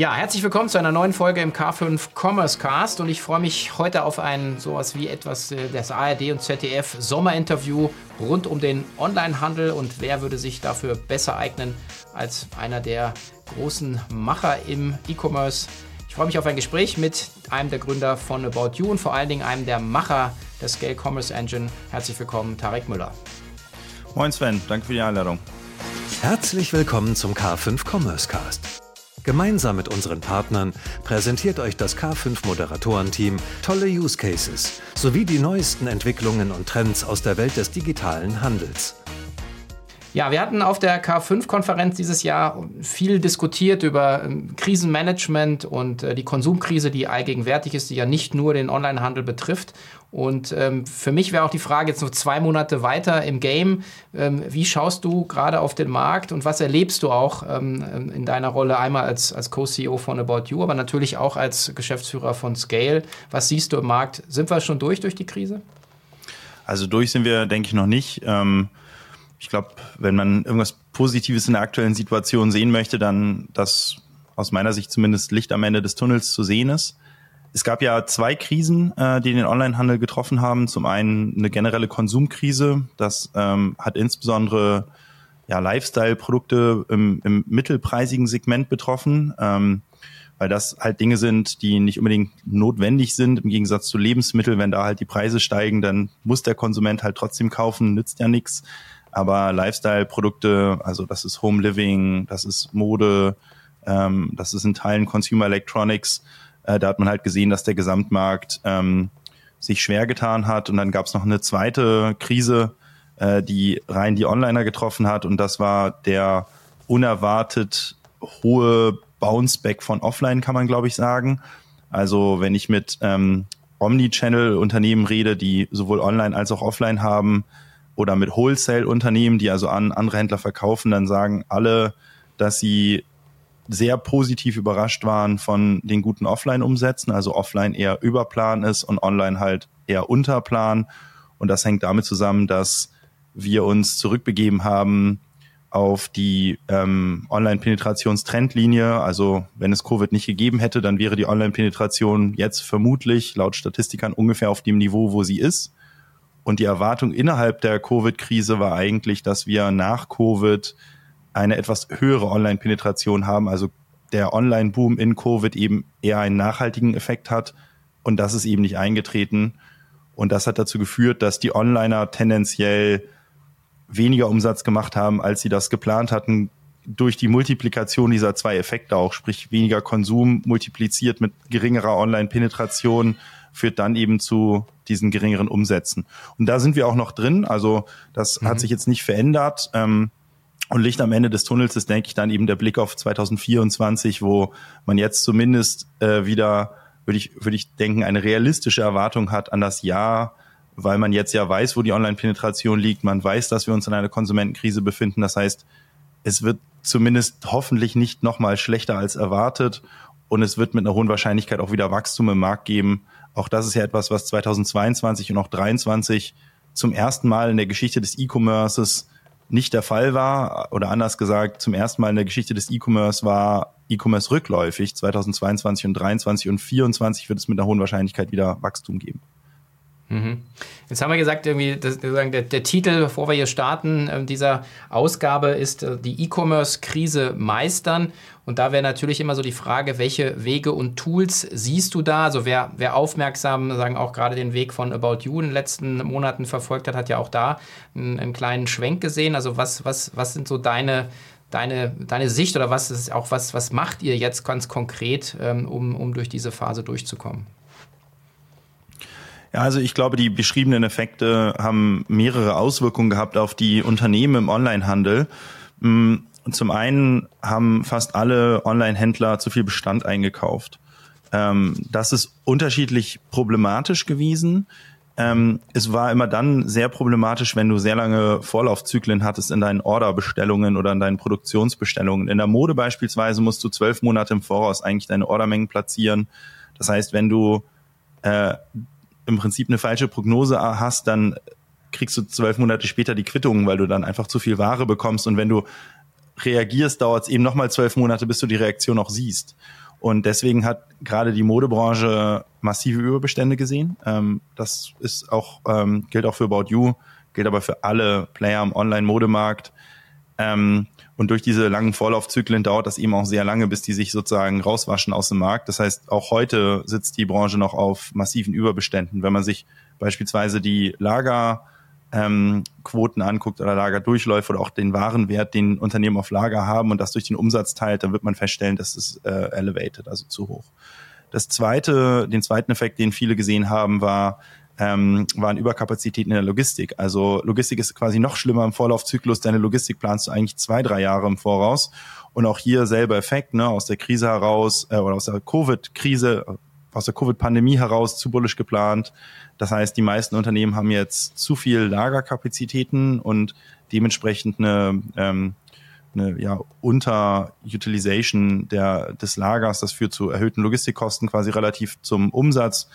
Ja, herzlich willkommen zu einer neuen Folge im K5 Commerce Cast und ich freue mich heute auf ein sowas wie etwas äh, das ARD und ZDF Sommerinterview rund um den Onlinehandel und wer würde sich dafür besser eignen als einer der großen Macher im E-Commerce. Ich freue mich auf ein Gespräch mit einem der Gründer von About You und vor allen Dingen einem der Macher der Scale Commerce Engine. Herzlich willkommen, Tarek Müller. Moin Sven, danke für die Einladung. Herzlich willkommen zum K5 Commerce Cast. Gemeinsam mit unseren Partnern präsentiert euch das K5 Moderatorenteam tolle Use Cases sowie die neuesten Entwicklungen und Trends aus der Welt des digitalen Handels. Ja, wir hatten auf der K5-Konferenz dieses Jahr viel diskutiert über ähm, Krisenmanagement und äh, die Konsumkrise, die allgegenwärtig ist, die ja nicht nur den Onlinehandel betrifft. Und ähm, für mich wäre auch die Frage jetzt noch zwei Monate weiter im Game. Ähm, wie schaust du gerade auf den Markt und was erlebst du auch ähm, in deiner Rolle einmal als, als Co-CEO von About You, aber natürlich auch als Geschäftsführer von Scale? Was siehst du im Markt? Sind wir schon durch durch die Krise? Also durch sind wir, denke ich, noch nicht. Ähm, ich glaube, wenn man irgendwas Positives in der aktuellen Situation sehen möchte, dann, dass aus meiner Sicht zumindest Licht am Ende des Tunnels zu sehen ist. Es gab ja zwei Krisen, äh, die den Onlinehandel getroffen haben. Zum einen eine generelle Konsumkrise. Das ähm, hat insbesondere ja, Lifestyle-Produkte im, im mittelpreisigen Segment betroffen, ähm, weil das halt Dinge sind, die nicht unbedingt notwendig sind. Im Gegensatz zu Lebensmitteln, wenn da halt die Preise steigen, dann muss der Konsument halt trotzdem kaufen, nützt ja nichts. Aber Lifestyle-Produkte, also das ist Home Living, das ist Mode, ähm, das ist in Teilen Consumer Electronics, äh, da hat man halt gesehen, dass der Gesamtmarkt ähm, sich schwer getan hat. Und dann gab es noch eine zweite Krise, äh, die rein die Onliner getroffen hat. Und das war der unerwartet hohe Bounceback von Offline, kann man glaube ich sagen. Also wenn ich mit ähm, Omnichannel-Unternehmen rede, die sowohl online als auch offline haben, oder mit Wholesale-Unternehmen, die also an andere Händler verkaufen, dann sagen alle, dass sie sehr positiv überrascht waren von den guten Offline-Umsätzen, also Offline eher über Plan ist und Online halt eher unter Plan. Und das hängt damit zusammen, dass wir uns zurückbegeben haben auf die ähm, Online-Penetrationstrendlinie. Also wenn es Covid nicht gegeben hätte, dann wäre die Online-Penetration jetzt vermutlich laut Statistikern ungefähr auf dem Niveau, wo sie ist. Und die Erwartung innerhalb der Covid-Krise war eigentlich, dass wir nach Covid eine etwas höhere Online-Penetration haben, also der Online-Boom in Covid eben eher einen nachhaltigen Effekt hat. Und das ist eben nicht eingetreten. Und das hat dazu geführt, dass die Onliner tendenziell weniger Umsatz gemacht haben, als sie das geplant hatten, durch die Multiplikation dieser zwei Effekte auch, sprich weniger Konsum multipliziert mit geringerer Online-Penetration, führt dann eben zu diesen geringeren Umsätzen. Und da sind wir auch noch drin. Also das mhm. hat sich jetzt nicht verändert. Ähm, und Licht am Ende des Tunnels ist, denke ich, dann eben der Blick auf 2024, wo man jetzt zumindest äh, wieder, würde ich, würde ich denken, eine realistische Erwartung hat an das Jahr, weil man jetzt ja weiß, wo die Online-Penetration liegt. Man weiß, dass wir uns in einer Konsumentenkrise befinden. Das heißt, es wird zumindest hoffentlich nicht nochmal schlechter als erwartet und es wird mit einer hohen Wahrscheinlichkeit auch wieder Wachstum im Markt geben. Auch das ist ja etwas, was 2022 und auch 2023 zum ersten Mal in der Geschichte des E-Commerces nicht der Fall war oder anders gesagt, zum ersten Mal in der Geschichte des E-Commerce war E-Commerce rückläufig. 2022 und 2023 und 2024 wird es mit einer hohen Wahrscheinlichkeit wieder Wachstum geben. Mhm. Jetzt haben wir gesagt, irgendwie, das, der, der, Titel, bevor wir hier starten, äh, dieser Ausgabe ist äh, die E-Commerce-Krise meistern. Und da wäre natürlich immer so die Frage, welche Wege und Tools siehst du da? Also wer, wer aufmerksam, sagen auch gerade den Weg von About You in den letzten Monaten verfolgt hat, hat ja auch da einen, einen kleinen Schwenk gesehen. Also was, was, was sind so deine, deine, deine Sicht oder was ist auch was, was macht ihr jetzt ganz konkret, ähm, um, um durch diese Phase durchzukommen? Ja, also ich glaube, die beschriebenen Effekte haben mehrere Auswirkungen gehabt auf die Unternehmen im Onlinehandel. Mm, zum einen haben fast alle Online-Händler zu viel Bestand eingekauft. Ähm, das ist unterschiedlich problematisch gewesen. Ähm, es war immer dann sehr problematisch, wenn du sehr lange Vorlaufzyklen hattest in deinen Orderbestellungen oder in deinen Produktionsbestellungen. In der Mode beispielsweise musst du zwölf Monate im Voraus eigentlich deine Ordermengen platzieren. Das heißt, wenn du äh, im Prinzip eine falsche Prognose hast, dann kriegst du zwölf Monate später die Quittung, weil du dann einfach zu viel Ware bekommst. Und wenn du reagierst, dauert es eben nochmal zwölf Monate, bis du die Reaktion auch siehst. Und deswegen hat gerade die Modebranche massive Überbestände gesehen. Ähm, das ist auch, ähm, gilt auch für About You, gilt aber für alle Player im Online-Modemarkt. Ähm, und durch diese langen Vorlaufzyklen dauert das eben auch sehr lange, bis die sich sozusagen rauswaschen aus dem Markt. Das heißt, auch heute sitzt die Branche noch auf massiven Überbeständen. Wenn man sich beispielsweise die Lagerquoten ähm, anguckt oder Lagerdurchläufe oder auch den Warenwert, den Unternehmen auf Lager haben und das durch den Umsatz teilt, dann wird man feststellen, das ist äh, elevated, also zu hoch. Das zweite, den zweiten Effekt, den viele gesehen haben, war, ähm, waren Überkapazitäten in der Logistik. Also Logistik ist quasi noch schlimmer im Vorlaufzyklus. Deine Logistik planst du eigentlich zwei, drei Jahre im Voraus. Und auch hier selber Effekt, ne, aus der Krise heraus äh, oder aus der Covid-Krise, aus der Covid-Pandemie heraus zu bullisch geplant. Das heißt, die meisten Unternehmen haben jetzt zu viel Lagerkapazitäten und dementsprechend eine, ähm, eine ja, Unterutilization der, des Lagers. Das führt zu erhöhten Logistikkosten quasi relativ zum Umsatz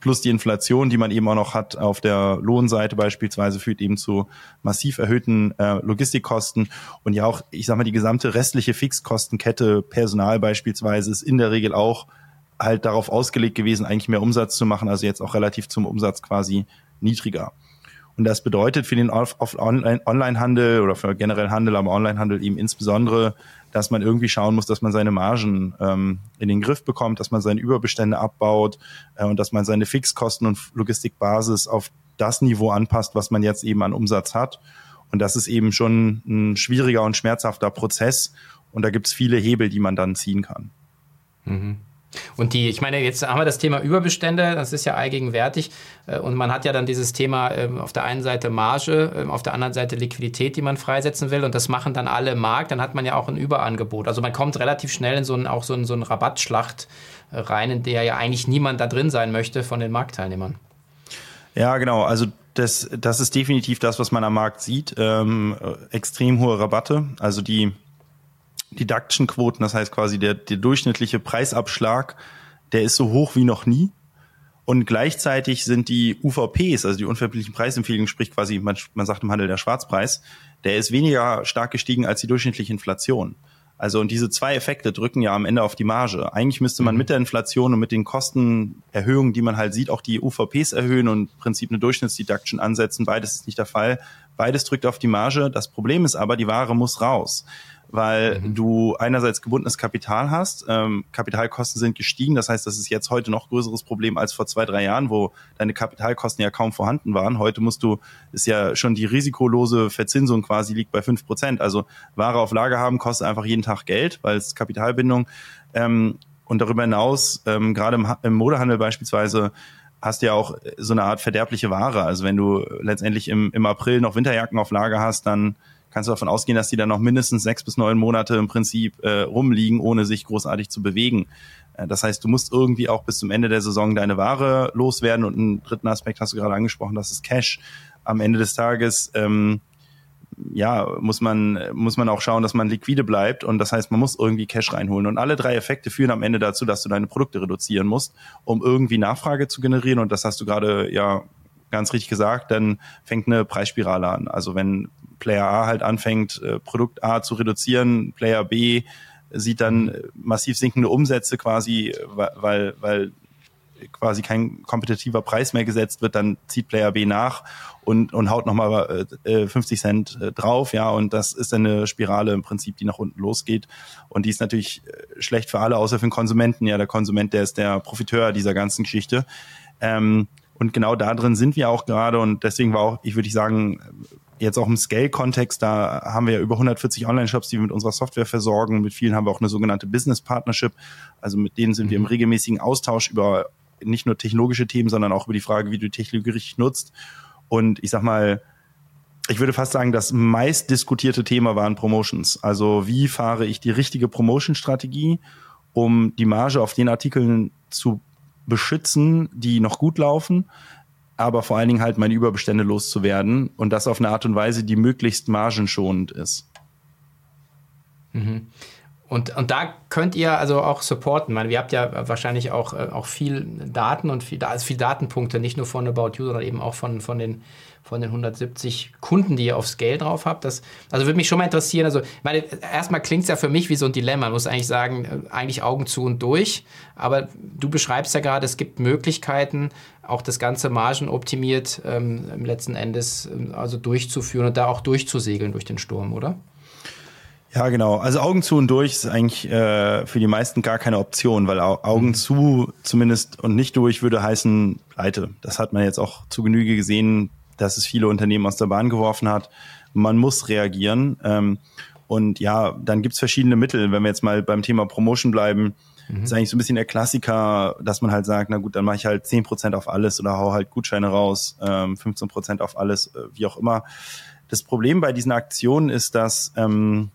plus die Inflation, die man eben auch noch hat auf der Lohnseite beispielsweise, führt eben zu massiv erhöhten äh, Logistikkosten. Und ja auch, ich sag mal, die gesamte restliche Fixkostenkette, Personal beispielsweise, ist in der Regel auch halt darauf ausgelegt gewesen, eigentlich mehr Umsatz zu machen, also jetzt auch relativ zum Umsatz quasi niedriger. Und das bedeutet für den Online-Handel oder für generell Handel, aber Online-Handel eben insbesondere, dass man irgendwie schauen muss, dass man seine Margen ähm, in den Griff bekommt, dass man seine Überbestände abbaut äh, und dass man seine Fixkosten und Logistikbasis auf das Niveau anpasst, was man jetzt eben an Umsatz hat. Und das ist eben schon ein schwieriger und schmerzhafter Prozess. Und da gibt es viele Hebel, die man dann ziehen kann. Mhm. Und die, ich meine, jetzt haben wir das Thema Überbestände, das ist ja allgegenwärtig. Äh, und man hat ja dann dieses Thema ähm, auf der einen Seite Marge, ähm, auf der anderen Seite Liquidität, die man freisetzen will. Und das machen dann alle im Markt. Dann hat man ja auch ein Überangebot. Also man kommt relativ schnell in so einen, auch so einen, so einen Rabattschlacht äh, rein, in der ja eigentlich niemand da drin sein möchte von den Marktteilnehmern. Ja, genau. Also das, das ist definitiv das, was man am Markt sieht. Ähm, extrem hohe Rabatte. Also die Deduction-Quoten, das heißt quasi der, der durchschnittliche Preisabschlag, der ist so hoch wie noch nie. Und gleichzeitig sind die UVPs, also die unverbindlichen Preisempfehlungen, sprich quasi, man, man sagt im Handel der Schwarzpreis, der ist weniger stark gestiegen als die durchschnittliche Inflation. Also und diese zwei Effekte drücken ja am Ende auf die Marge. Eigentlich müsste man mhm. mit der Inflation und mit den Kostenerhöhungen, die man halt sieht, auch die UVPs erhöhen und im Prinzip eine Durchschnittsdeduction ansetzen. Beides ist nicht der Fall. Beides drückt auf die Marge. Das Problem ist aber, die Ware muss raus weil mhm. du einerseits gebundenes Kapital hast. Ähm, Kapitalkosten sind gestiegen. Das heißt, das ist jetzt heute noch größeres Problem als vor zwei, drei Jahren, wo deine Kapitalkosten ja kaum vorhanden waren. Heute musst du, ist ja schon die risikolose Verzinsung quasi liegt bei fünf Prozent. Also Ware auf Lager haben kostet einfach jeden Tag Geld, weil es Kapitalbindung ähm, und darüber hinaus, ähm, gerade im, im Modehandel beispielsweise, hast du ja auch so eine Art verderbliche Ware. Also wenn du letztendlich im, im April noch Winterjacken auf Lager hast, dann kannst du davon ausgehen, dass die dann noch mindestens sechs bis neun Monate im Prinzip äh, rumliegen, ohne sich großartig zu bewegen. Äh, das heißt, du musst irgendwie auch bis zum Ende der Saison deine Ware loswerden. Und einen dritten Aspekt hast du gerade angesprochen, das ist Cash. Am Ende des Tages ähm, ja, muss man, muss man auch schauen, dass man liquide bleibt. Und das heißt, man muss irgendwie Cash reinholen. Und alle drei Effekte führen am Ende dazu, dass du deine Produkte reduzieren musst, um irgendwie Nachfrage zu generieren. Und das hast du gerade ja ganz richtig gesagt, dann fängt eine Preisspirale an. Also wenn Player A halt anfängt, äh, Produkt A zu reduzieren, Player B sieht dann massiv sinkende Umsätze quasi, weil, weil quasi kein kompetitiver Preis mehr gesetzt wird, dann zieht Player B nach und, und haut nochmal äh, 50 Cent äh, drauf, ja, und das ist eine Spirale im Prinzip, die nach unten losgeht. Und die ist natürlich äh, schlecht für alle, außer für den Konsumenten. Ja, der Konsument, der ist der Profiteur dieser ganzen Geschichte. Ähm, und genau da drin sind wir auch gerade und deswegen war auch, ich würde sagen, jetzt auch im Scale-Kontext, da haben wir ja über 140 Online-Shops, die wir mit unserer Software versorgen. Mit vielen haben wir auch eine sogenannte Business Partnership. Also mit denen sind wir im mhm. regelmäßigen Austausch über nicht nur technologische Themen, sondern auch über die Frage, wie du Technologie richtig nutzt. Und ich sag mal, ich würde fast sagen, das meist diskutierte Thema waren Promotions. Also wie fahre ich die richtige Promotion-Strategie, um die Marge auf den Artikeln zu beschützen, die noch gut laufen, aber vor allen Dingen halt meine Überbestände loszuwerden und das auf eine Art und Weise, die möglichst margenschonend ist. Mhm. Und, und da könnt ihr also auch supporten. Ich meine, ihr habt ja wahrscheinlich auch, äh, auch viel Daten und viel, also viel Datenpunkte, nicht nur von About You, sondern eben auch von, von, den, von den 170 Kunden, die ihr auf Scale drauf habt. Das, also würde mich schon mal interessieren. Also, ich meine, erstmal klingt es ja für mich wie so ein Dilemma. Man muss eigentlich sagen, äh, eigentlich Augen zu und durch. Aber du beschreibst ja gerade, es gibt Möglichkeiten, auch das ganze margenoptimiert ähm, letzten Endes ähm, also durchzuführen und da auch durchzusegeln durch den Sturm, oder? Ja, genau. Also Augen zu und durch ist eigentlich äh, für die meisten gar keine Option, weil Augen mhm. zu zumindest und nicht durch würde heißen Pleite. Das hat man jetzt auch zu Genüge gesehen, dass es viele Unternehmen aus der Bahn geworfen hat. Man muss reagieren. Ähm, und ja, dann gibt's verschiedene Mittel. Wenn wir jetzt mal beim Thema Promotion bleiben, mhm. ist eigentlich so ein bisschen der Klassiker, dass man halt sagt, na gut, dann mache ich halt zehn Prozent auf alles oder hau halt Gutscheine raus, ähm, 15% auf alles, äh, wie auch immer. Das Problem bei diesen Aktionen ist, dass ähm,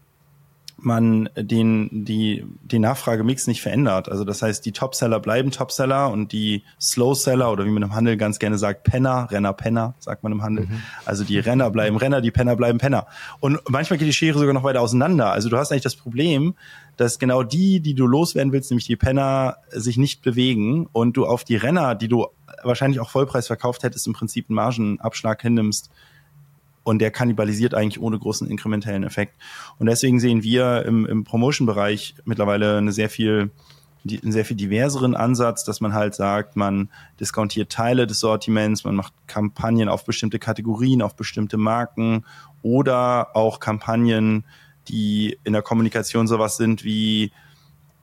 man den, die, den Nachfragemix nicht verändert. Also das heißt, die Topseller bleiben Topseller und die Slowseller oder wie man im Handel ganz gerne sagt, Penner, Renner, Penner, sagt man im Handel. Mhm. Also die Renner bleiben Renner, die Penner bleiben Penner. Und manchmal geht die Schere sogar noch weiter auseinander. Also du hast eigentlich das Problem, dass genau die, die du loswerden willst, nämlich die Penner, sich nicht bewegen und du auf die Renner, die du wahrscheinlich auch Vollpreis verkauft hättest, im Prinzip einen Margenabschlag hinnimmst und der kannibalisiert eigentlich ohne großen inkrementellen Effekt. Und deswegen sehen wir im, im Promotion-Bereich mittlerweile eine sehr viel einen sehr viel diverseren Ansatz, dass man halt sagt, man diskontiert Teile des Sortiments, man macht Kampagnen auf bestimmte Kategorien, auf bestimmte Marken oder auch Kampagnen, die in der Kommunikation sowas sind wie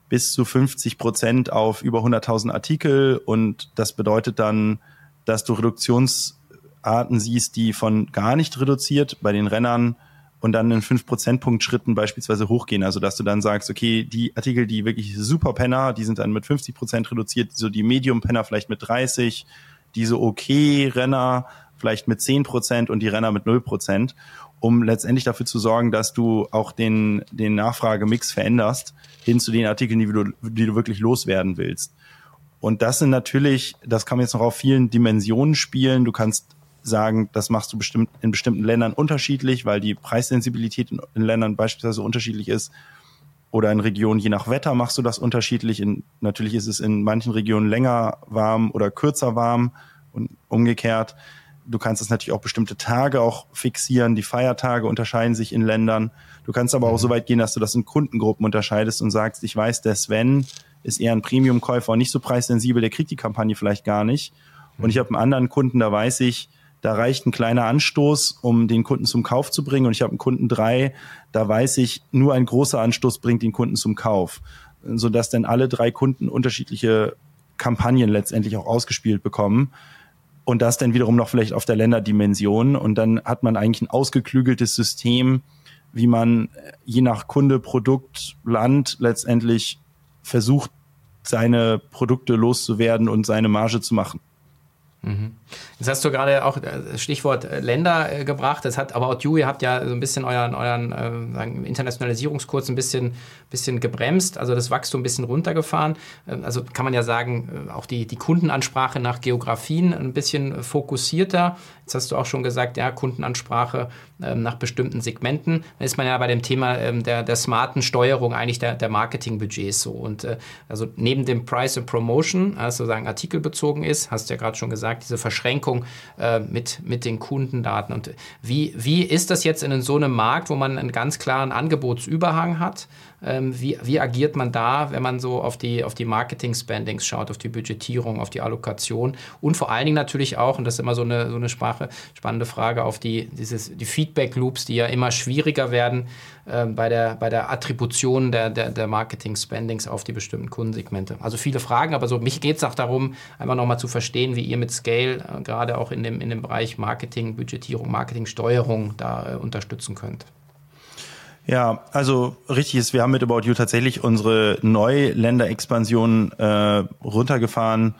bis zu 50 Prozent auf über 100.000 Artikel und das bedeutet dann, dass du Reduktions Arten siehst, die von gar nicht reduziert bei den Rennern und dann in 5 Prozentpunkt Schritten beispielsweise hochgehen. Also dass du dann sagst, okay, die Artikel, die wirklich super Penner, die sind dann mit 50 Prozent reduziert, so die Medium Penner vielleicht mit 30, diese okay Renner vielleicht mit 10 Prozent und die Renner mit 0 Prozent, um letztendlich dafür zu sorgen, dass du auch den, den Nachfragemix veränderst hin zu den Artikeln, die du, die du wirklich loswerden willst. Und das sind natürlich, das kann man jetzt noch auf vielen Dimensionen spielen. Du kannst sagen, das machst du bestimmt in bestimmten Ländern unterschiedlich, weil die Preissensibilität in, in Ländern beispielsweise unterschiedlich ist. Oder in Regionen, je nach Wetter machst du das unterschiedlich. In, natürlich ist es in manchen Regionen länger warm oder kürzer warm und umgekehrt. Du kannst es natürlich auch bestimmte Tage auch fixieren. Die Feiertage unterscheiden sich in Ländern. Du kannst aber auch mhm. so weit gehen, dass du das in Kundengruppen unterscheidest und sagst, ich weiß, der Sven ist eher ein Premium-Käufer und nicht so preissensibel, der kriegt die Kampagne vielleicht gar nicht. Und ich habe einen anderen Kunden, da weiß ich, da reicht ein kleiner Anstoß, um den Kunden zum Kauf zu bringen. Und ich habe einen Kunden drei, da weiß ich, nur ein großer Anstoß bringt den Kunden zum Kauf. Sodass dann alle drei Kunden unterschiedliche Kampagnen letztendlich auch ausgespielt bekommen. Und das dann wiederum noch vielleicht auf der Länderdimension. Und dann hat man eigentlich ein ausgeklügeltes System, wie man je nach Kunde, Produkt, Land letztendlich versucht, seine Produkte loszuwerden und seine Marge zu machen. Mhm. Jetzt hast du gerade auch das Stichwort äh, Länder äh, gebracht. Das hat About You, ihr habt ja so ein bisschen euren, euren äh, Internationalisierungskurs ein bisschen, bisschen gebremst, also das Wachstum ein bisschen runtergefahren. Ähm, also kann man ja sagen, auch die, die Kundenansprache nach Geografien ein bisschen fokussierter. Jetzt hast du auch schon gesagt, ja, Kundenansprache ähm, nach bestimmten Segmenten. Dann ist man ja bei dem Thema ähm, der, der smarten Steuerung eigentlich der, der Marketingbudgets so. Und äh, also neben dem Price and Promotion, also sagen artikelbezogen ist, hast du ja gerade schon gesagt, diese Verschränkung äh, mit, mit den Kundendaten. Und wie, wie ist das jetzt in so einem Markt, wo man einen ganz klaren Angebotsüberhang hat? Ähm, wie, wie agiert man da, wenn man so auf die, auf die Marketing-Spendings schaut, auf die Budgetierung, auf die Allokation und vor allen Dingen natürlich auch, und das ist immer so eine, so eine Sprache, spannende Frage, auf die, die Feedback-Loops, die ja immer schwieriger werden äh, bei, der, bei der Attribution der, der, der Marketing-Spendings auf die bestimmten Kundensegmente. Also viele Fragen, aber so mich geht es auch darum, einfach nochmal zu verstehen, wie ihr mit Scale äh, gerade auch in dem, in dem Bereich Marketing, Budgetierung, Marketingsteuerung da äh, unterstützen könnt. Ja, also richtig ist, wir haben mit About You tatsächlich unsere Neuländerexpansion äh, runtergefahren.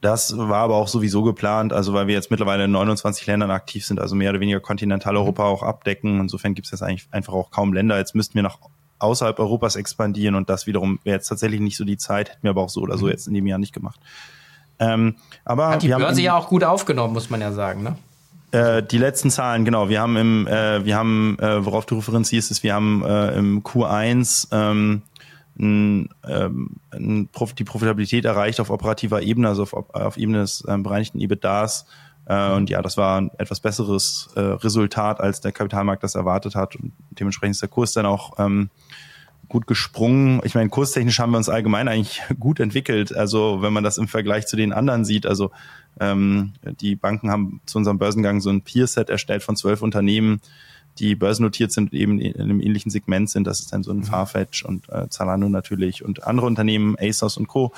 Das war aber auch sowieso geplant, also weil wir jetzt mittlerweile in 29 Ländern aktiv sind, also mehr oder weniger Kontinentaleuropa auch abdecken. Insofern gibt es jetzt eigentlich einfach auch kaum Länder. Jetzt müssten wir nach außerhalb Europas expandieren und das wiederum wäre jetzt tatsächlich nicht so die Zeit, hätten wir aber auch so oder so mhm. jetzt in dem Jahr nicht gemacht. Ähm, aber Hat die Börse ja auch gut aufgenommen, muss man ja sagen, ne? Äh, die letzten Zahlen, genau. Wir haben im, äh, wir haben, äh, worauf du referenzierst, ist, wir haben äh, im Q1 ähm, ein, ähm, ein Prof die Profitabilität erreicht auf operativer Ebene, also auf, auf Ebene des ähm, bereinigten EBITDAs. Äh, und ja, das war ein etwas besseres äh, Resultat, als der Kapitalmarkt das erwartet hat. Und dementsprechend ist der Kurs dann auch ähm, gut gesprungen. Ich meine, kurstechnisch haben wir uns allgemein eigentlich gut entwickelt. Also wenn man das im Vergleich zu den anderen sieht, also ähm, die Banken haben zu unserem Börsengang so ein Peer-Set erstellt von zwölf Unternehmen, die börsennotiert sind, eben in einem ähnlichen Segment sind. Das ist dann so ein mhm. Farfetch und äh, Zalando natürlich und andere Unternehmen, ASOS und Co.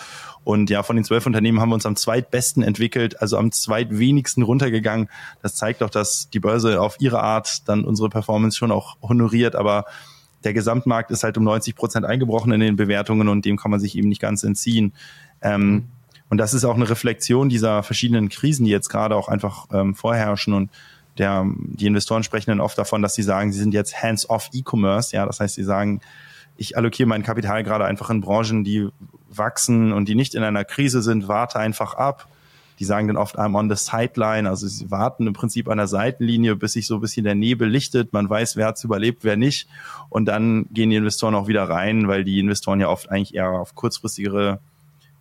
Und ja, von den zwölf Unternehmen haben wir uns am zweitbesten entwickelt, also am zweitwenigsten runtergegangen. Das zeigt doch, dass die Börse auf ihre Art dann unsere Performance schon auch honoriert, aber der Gesamtmarkt ist halt um 90 Prozent eingebrochen in den Bewertungen und dem kann man sich eben nicht ganz entziehen. Ähm, mhm. Und das ist auch eine Reflexion dieser verschiedenen Krisen, die jetzt gerade auch einfach ähm, vorherrschen und der, die Investoren sprechen dann oft davon, dass sie sagen, sie sind jetzt hands-off E-Commerce. Ja, das heißt, sie sagen, ich allokiere mein Kapital gerade einfach in Branchen, die wachsen und die nicht in einer Krise sind, warte einfach ab. Die sagen dann oft, I'm on the sideline. Also sie warten im Prinzip an der Seitenlinie, bis sich so ein bisschen der Nebel lichtet. Man weiß, wer hat's überlebt, wer nicht. Und dann gehen die Investoren auch wieder rein, weil die Investoren ja oft eigentlich eher auf kurzfristigere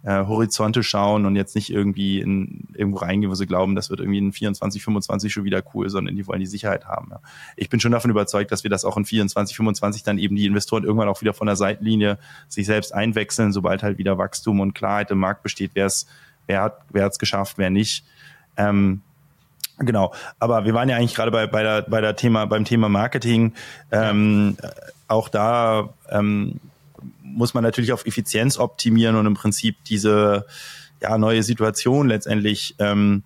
äh, Horizonte schauen und jetzt nicht irgendwie in irgendwo reingehen, wo sie glauben, das wird irgendwie in 24, 25 schon wieder cool, sondern die wollen die Sicherheit haben. Ja. Ich bin schon davon überzeugt, dass wir das auch in 24, 25 dann eben die Investoren irgendwann auch wieder von der Seitenlinie sich selbst einwechseln, sobald halt wieder Wachstum und Klarheit im Markt besteht, wer es, wer hat, wer hat es geschafft, wer nicht. Ähm, Genau, aber wir waren ja eigentlich gerade bei, bei, der, bei der Thema, beim Thema Marketing. Ähm, auch da ähm, muss man natürlich auf Effizienz optimieren und im Prinzip diese ja, neue Situation letztendlich ähm,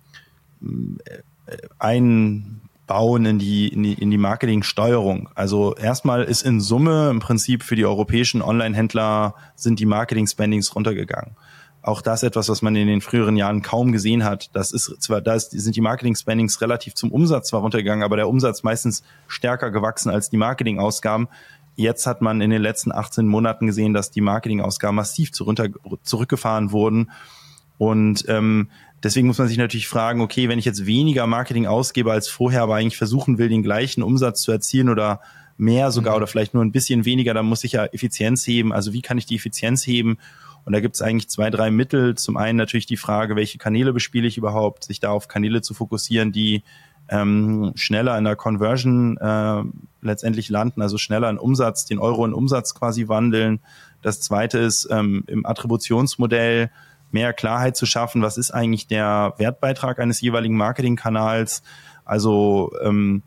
äh, einbauen in die, in die, in die Marketingsteuerung. Also erstmal ist in Summe im Prinzip für die europäischen Online-Händler sind die Marketing-Spendings runtergegangen. Auch das etwas, was man in den früheren Jahren kaum gesehen hat. Das ist zwar, da sind die Marketing-Spendings relativ zum Umsatz zwar runtergegangen, aber der Umsatz meistens stärker gewachsen als die Marketing-Ausgaben. Jetzt hat man in den letzten 18 Monaten gesehen, dass die Marketingausgaben massiv zurückgefahren wurden. Und ähm, deswegen muss man sich natürlich fragen, okay, wenn ich jetzt weniger Marketing ausgebe als vorher, aber eigentlich versuchen will, den gleichen Umsatz zu erzielen oder mehr sogar mhm. oder vielleicht nur ein bisschen weniger, dann muss ich ja Effizienz heben. Also wie kann ich die Effizienz heben? Und da gibt es eigentlich zwei, drei Mittel. Zum einen natürlich die Frage, welche Kanäle bespiele ich überhaupt, sich da auf Kanäle zu fokussieren, die ähm, schneller in der Conversion äh, letztendlich landen, also schneller in Umsatz, den Euro in Umsatz quasi wandeln. Das zweite ist ähm, im Attributionsmodell mehr Klarheit zu schaffen, was ist eigentlich der Wertbeitrag eines jeweiligen Marketingkanals. Also ähm,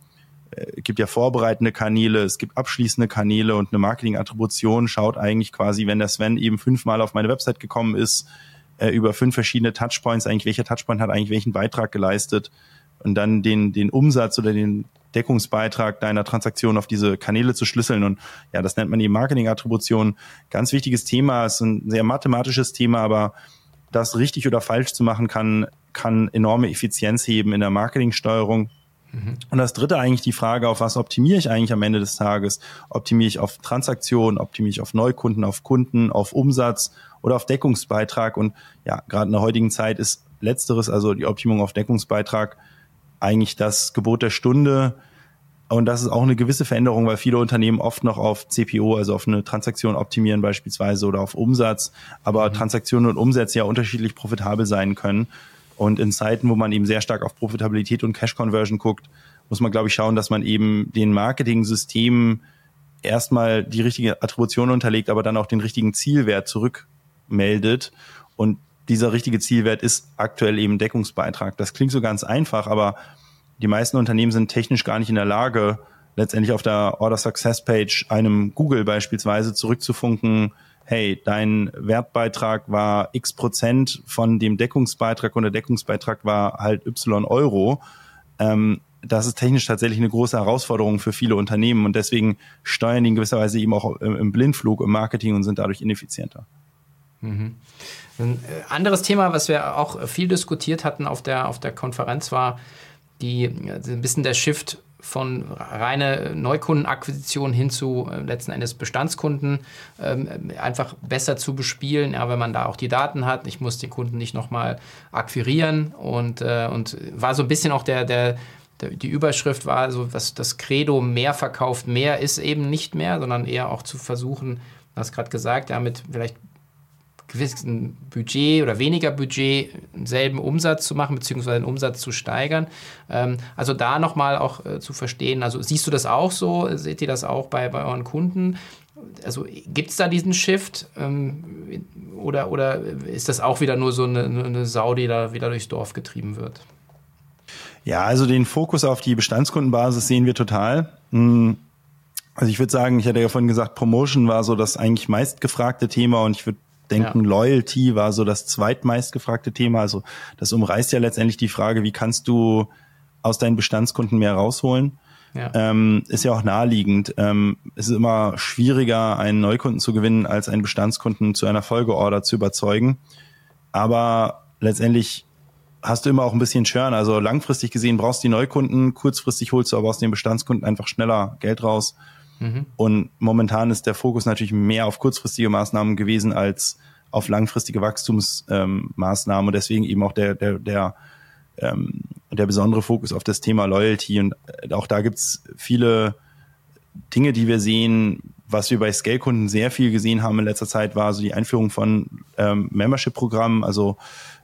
äh, es gibt ja vorbereitende Kanäle, es gibt abschließende Kanäle und eine Marketing-Attribution schaut eigentlich quasi, wenn der Sven eben fünfmal auf meine Website gekommen ist, äh, über fünf verschiedene Touchpoints, eigentlich welcher Touchpoint hat eigentlich welchen Beitrag geleistet und dann den, den Umsatz oder den Deckungsbeitrag deiner Transaktion auf diese Kanäle zu schlüsseln. Und ja, das nennt man eben Marketing-Attribution. Ganz wichtiges Thema, ist ein sehr mathematisches Thema, aber das richtig oder falsch zu machen, kann, kann enorme Effizienz heben in der Marketingsteuerung. Mhm. Und das dritte eigentlich die Frage, auf was optimiere ich eigentlich am Ende des Tages? Optimiere ich auf Transaktionen, optimiere ich auf Neukunden, auf Kunden, auf Umsatz oder auf Deckungsbeitrag? Und ja, gerade in der heutigen Zeit ist letzteres, also die Optimierung auf Deckungsbeitrag, eigentlich das Gebot der Stunde. Und das ist auch eine gewisse Veränderung, weil viele Unternehmen oft noch auf CPO, also auf eine Transaktion optimieren beispielsweise oder auf Umsatz, aber mhm. Transaktionen und Umsätze ja unterschiedlich profitabel sein können. Und in Zeiten, wo man eben sehr stark auf Profitabilität und Cash Conversion guckt, muss man, glaube ich, schauen, dass man eben den Marketing-Systemen erstmal die richtige Attribution unterlegt, aber dann auch den richtigen Zielwert zurückmeldet. Und dieser richtige Zielwert ist aktuell eben Deckungsbeitrag. Das klingt so ganz einfach, aber die meisten Unternehmen sind technisch gar nicht in der Lage, letztendlich auf der Order Success Page einem Google beispielsweise zurückzufunken, hey, dein Wertbeitrag war x Prozent von dem Deckungsbeitrag und der Deckungsbeitrag war halt y Euro. Ähm, das ist technisch tatsächlich eine große Herausforderung für viele Unternehmen und deswegen steuern die in gewisser Weise eben auch im Blindflug im Marketing und sind dadurch ineffizienter. Mhm. Ein äh, anderes Thema, was wir auch viel diskutiert hatten auf der, auf der Konferenz, war die, ein bisschen der Shift von reine Neukundenakquisition hin zu äh, letzten Endes Bestandskunden ähm, einfach besser zu bespielen, ja, wenn man da auch die Daten hat. Ich muss den Kunden nicht nochmal akquirieren und, äh, und war so ein bisschen auch der, der, der, die Überschrift war so, was das Credo mehr verkauft, mehr ist eben nicht mehr, sondern eher auch zu versuchen, hast gerade gesagt, ja, mit vielleicht gewissen Budget oder weniger Budget selben Umsatz zu machen, beziehungsweise den Umsatz zu steigern. Ähm, also da nochmal auch äh, zu verstehen, also siehst du das auch so? Seht ihr das auch bei, bei euren Kunden? Also gibt es da diesen Shift ähm, oder, oder ist das auch wieder nur so eine, eine Sau, die da wieder durchs Dorf getrieben wird? Ja, also den Fokus auf die Bestandskundenbasis sehen wir total. Hm. Also ich würde sagen, ich hatte ja vorhin gesagt, Promotion war so das eigentlich meistgefragte Thema und ich würde denken, ja. Loyalty war so das zweitmeistgefragte Thema. Also das umreißt ja letztendlich die Frage, wie kannst du aus deinen Bestandskunden mehr rausholen? Ja. Ähm, ist ja auch naheliegend. Ähm, es ist immer schwieriger, einen Neukunden zu gewinnen, als einen Bestandskunden zu einer Folgeorder zu überzeugen. Aber letztendlich hast du immer auch ein bisschen Churn. Also langfristig gesehen brauchst du die Neukunden, kurzfristig holst du aber aus den Bestandskunden einfach schneller Geld raus. Mhm. Und momentan ist der Fokus natürlich mehr auf kurzfristige Maßnahmen gewesen als auf langfristige Wachstumsmaßnahmen ähm, und deswegen eben auch der, der, der, ähm, der besondere Fokus auf das Thema Loyalty. Und äh, auch da gibt's viele Dinge, die wir sehen. Was wir bei Scale-Kunden sehr viel gesehen haben in letzter Zeit, war so die Einführung von ähm, Membership-Programmen, also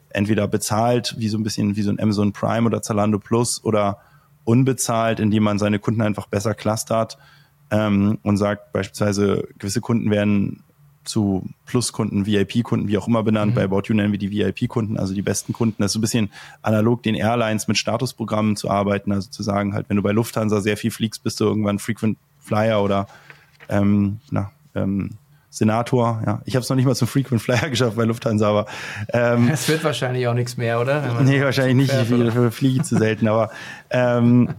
entweder bezahlt, wie so ein bisschen wie so ein Amazon Prime oder Zalando Plus oder unbezahlt, indem man seine Kunden einfach besser clustert ähm, und sagt beispielsweise, gewisse Kunden werden zu Pluskunden, VIP-Kunden, wie auch immer benannt. Mhm. Bei About You nennen wir die VIP-Kunden, also die besten Kunden. Das ist so ein bisschen analog den Airlines mit Statusprogrammen zu arbeiten, also zu sagen, halt, wenn du bei Lufthansa sehr viel fliegst, bist du irgendwann Frequent Flyer oder ähm, na, ähm, Senator. Ja, ich habe es noch nicht mal zum Frequent Flyer geschafft bei Lufthansa, aber ähm, es wird wahrscheinlich auch nichts mehr, oder? Nee, wahrscheinlich nicht. Ich fliege, zu selten, aber ähm,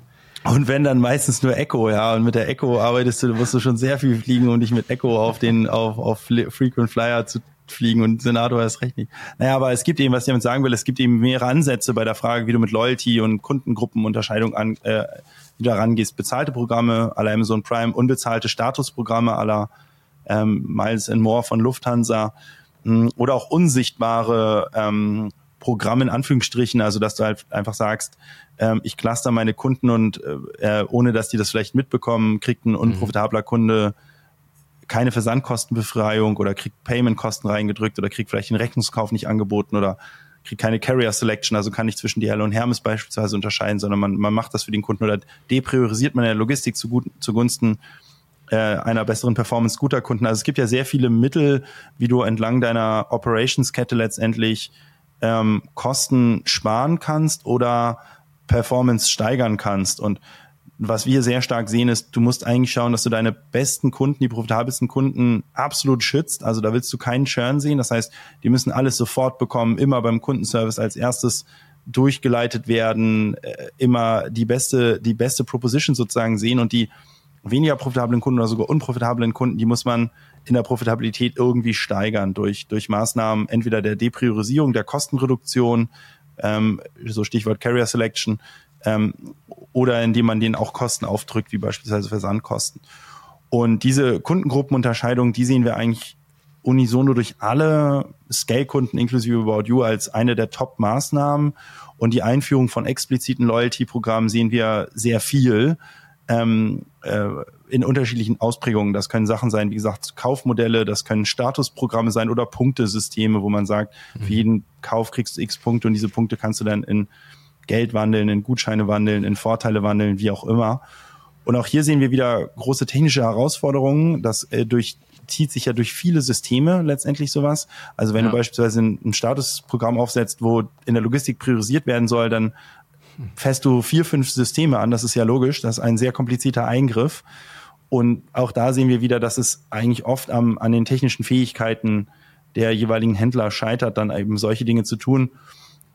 und wenn dann meistens nur Echo, ja, und mit der Echo arbeitest du, musst du schon sehr viel fliegen, um dich mit Echo auf den, auf, auf Frequent Flyer zu fliegen und Senator ist recht nicht. Naja, aber es gibt eben, was ich damit sagen will, es gibt eben mehrere Ansätze bei der Frage, wie du mit Loyalty und Kundengruppenunterscheidung an, äh, wieder rangehst. Bezahlte Programme aller Amazon Prime, unbezahlte Statusprogramme aller ähm, Miles and More von Lufthansa mh, hm, oder auch unsichtbare ähm, Programme in Anführungsstrichen, also dass du halt einfach sagst, ähm, ich cluster meine Kunden und äh, äh, ohne dass die das vielleicht mitbekommen, kriegt ein mhm. unprofitabler Kunde keine Versandkostenbefreiung oder kriegt Paymentkosten reingedrückt oder kriegt vielleicht den Rechnungskauf nicht angeboten oder kriegt keine Carrier Selection, also kann nicht zwischen DHL und Hermes beispielsweise unterscheiden, sondern man, man macht das für den Kunden oder depriorisiert man in der Logistik zu gut, zugunsten äh, einer besseren Performance guter Kunden. Also es gibt ja sehr viele Mittel, wie du entlang deiner Operationskette letztendlich ähm, Kosten sparen kannst oder Performance steigern kannst. Und was wir sehr stark sehen, ist, du musst eigentlich schauen, dass du deine besten Kunden, die profitabelsten Kunden absolut schützt. Also da willst du keinen Churn sehen. Das heißt, die müssen alles sofort bekommen, immer beim Kundenservice als erstes durchgeleitet werden, äh, immer die beste, die beste Proposition sozusagen sehen und die weniger profitablen Kunden oder sogar unprofitablen Kunden, die muss man in der Profitabilität irgendwie steigern durch, durch Maßnahmen entweder der Depriorisierung, der Kostenreduktion, ähm, so Stichwort Carrier Selection, ähm, oder indem man denen auch Kosten aufdrückt, wie beispielsweise Versandkosten. Und diese Kundengruppenunterscheidung, die sehen wir eigentlich unisono durch alle Scale-Kunden inklusive About You als eine der Top-Maßnahmen. Und die Einführung von expliziten Loyalty-Programmen sehen wir sehr viel ähm, äh, in unterschiedlichen Ausprägungen. Das können Sachen sein, wie gesagt, Kaufmodelle, das können Statusprogramme sein oder Punktesysteme, wo man sagt, mhm. für jeden Kauf kriegst du x Punkte und diese Punkte kannst du dann in Geld wandeln, in Gutscheine wandeln, in Vorteile wandeln, wie auch immer. Und auch hier sehen wir wieder große technische Herausforderungen. Das äh, durch, zieht sich ja durch viele Systeme letztendlich sowas. Also wenn ja. du beispielsweise ein, ein Statusprogramm aufsetzt, wo in der Logistik priorisiert werden soll, dann fährst du vier, fünf Systeme an. Das ist ja logisch. Das ist ein sehr komplizierter Eingriff. Und auch da sehen wir wieder, dass es eigentlich oft am, an den technischen Fähigkeiten der jeweiligen Händler scheitert, dann eben solche Dinge zu tun.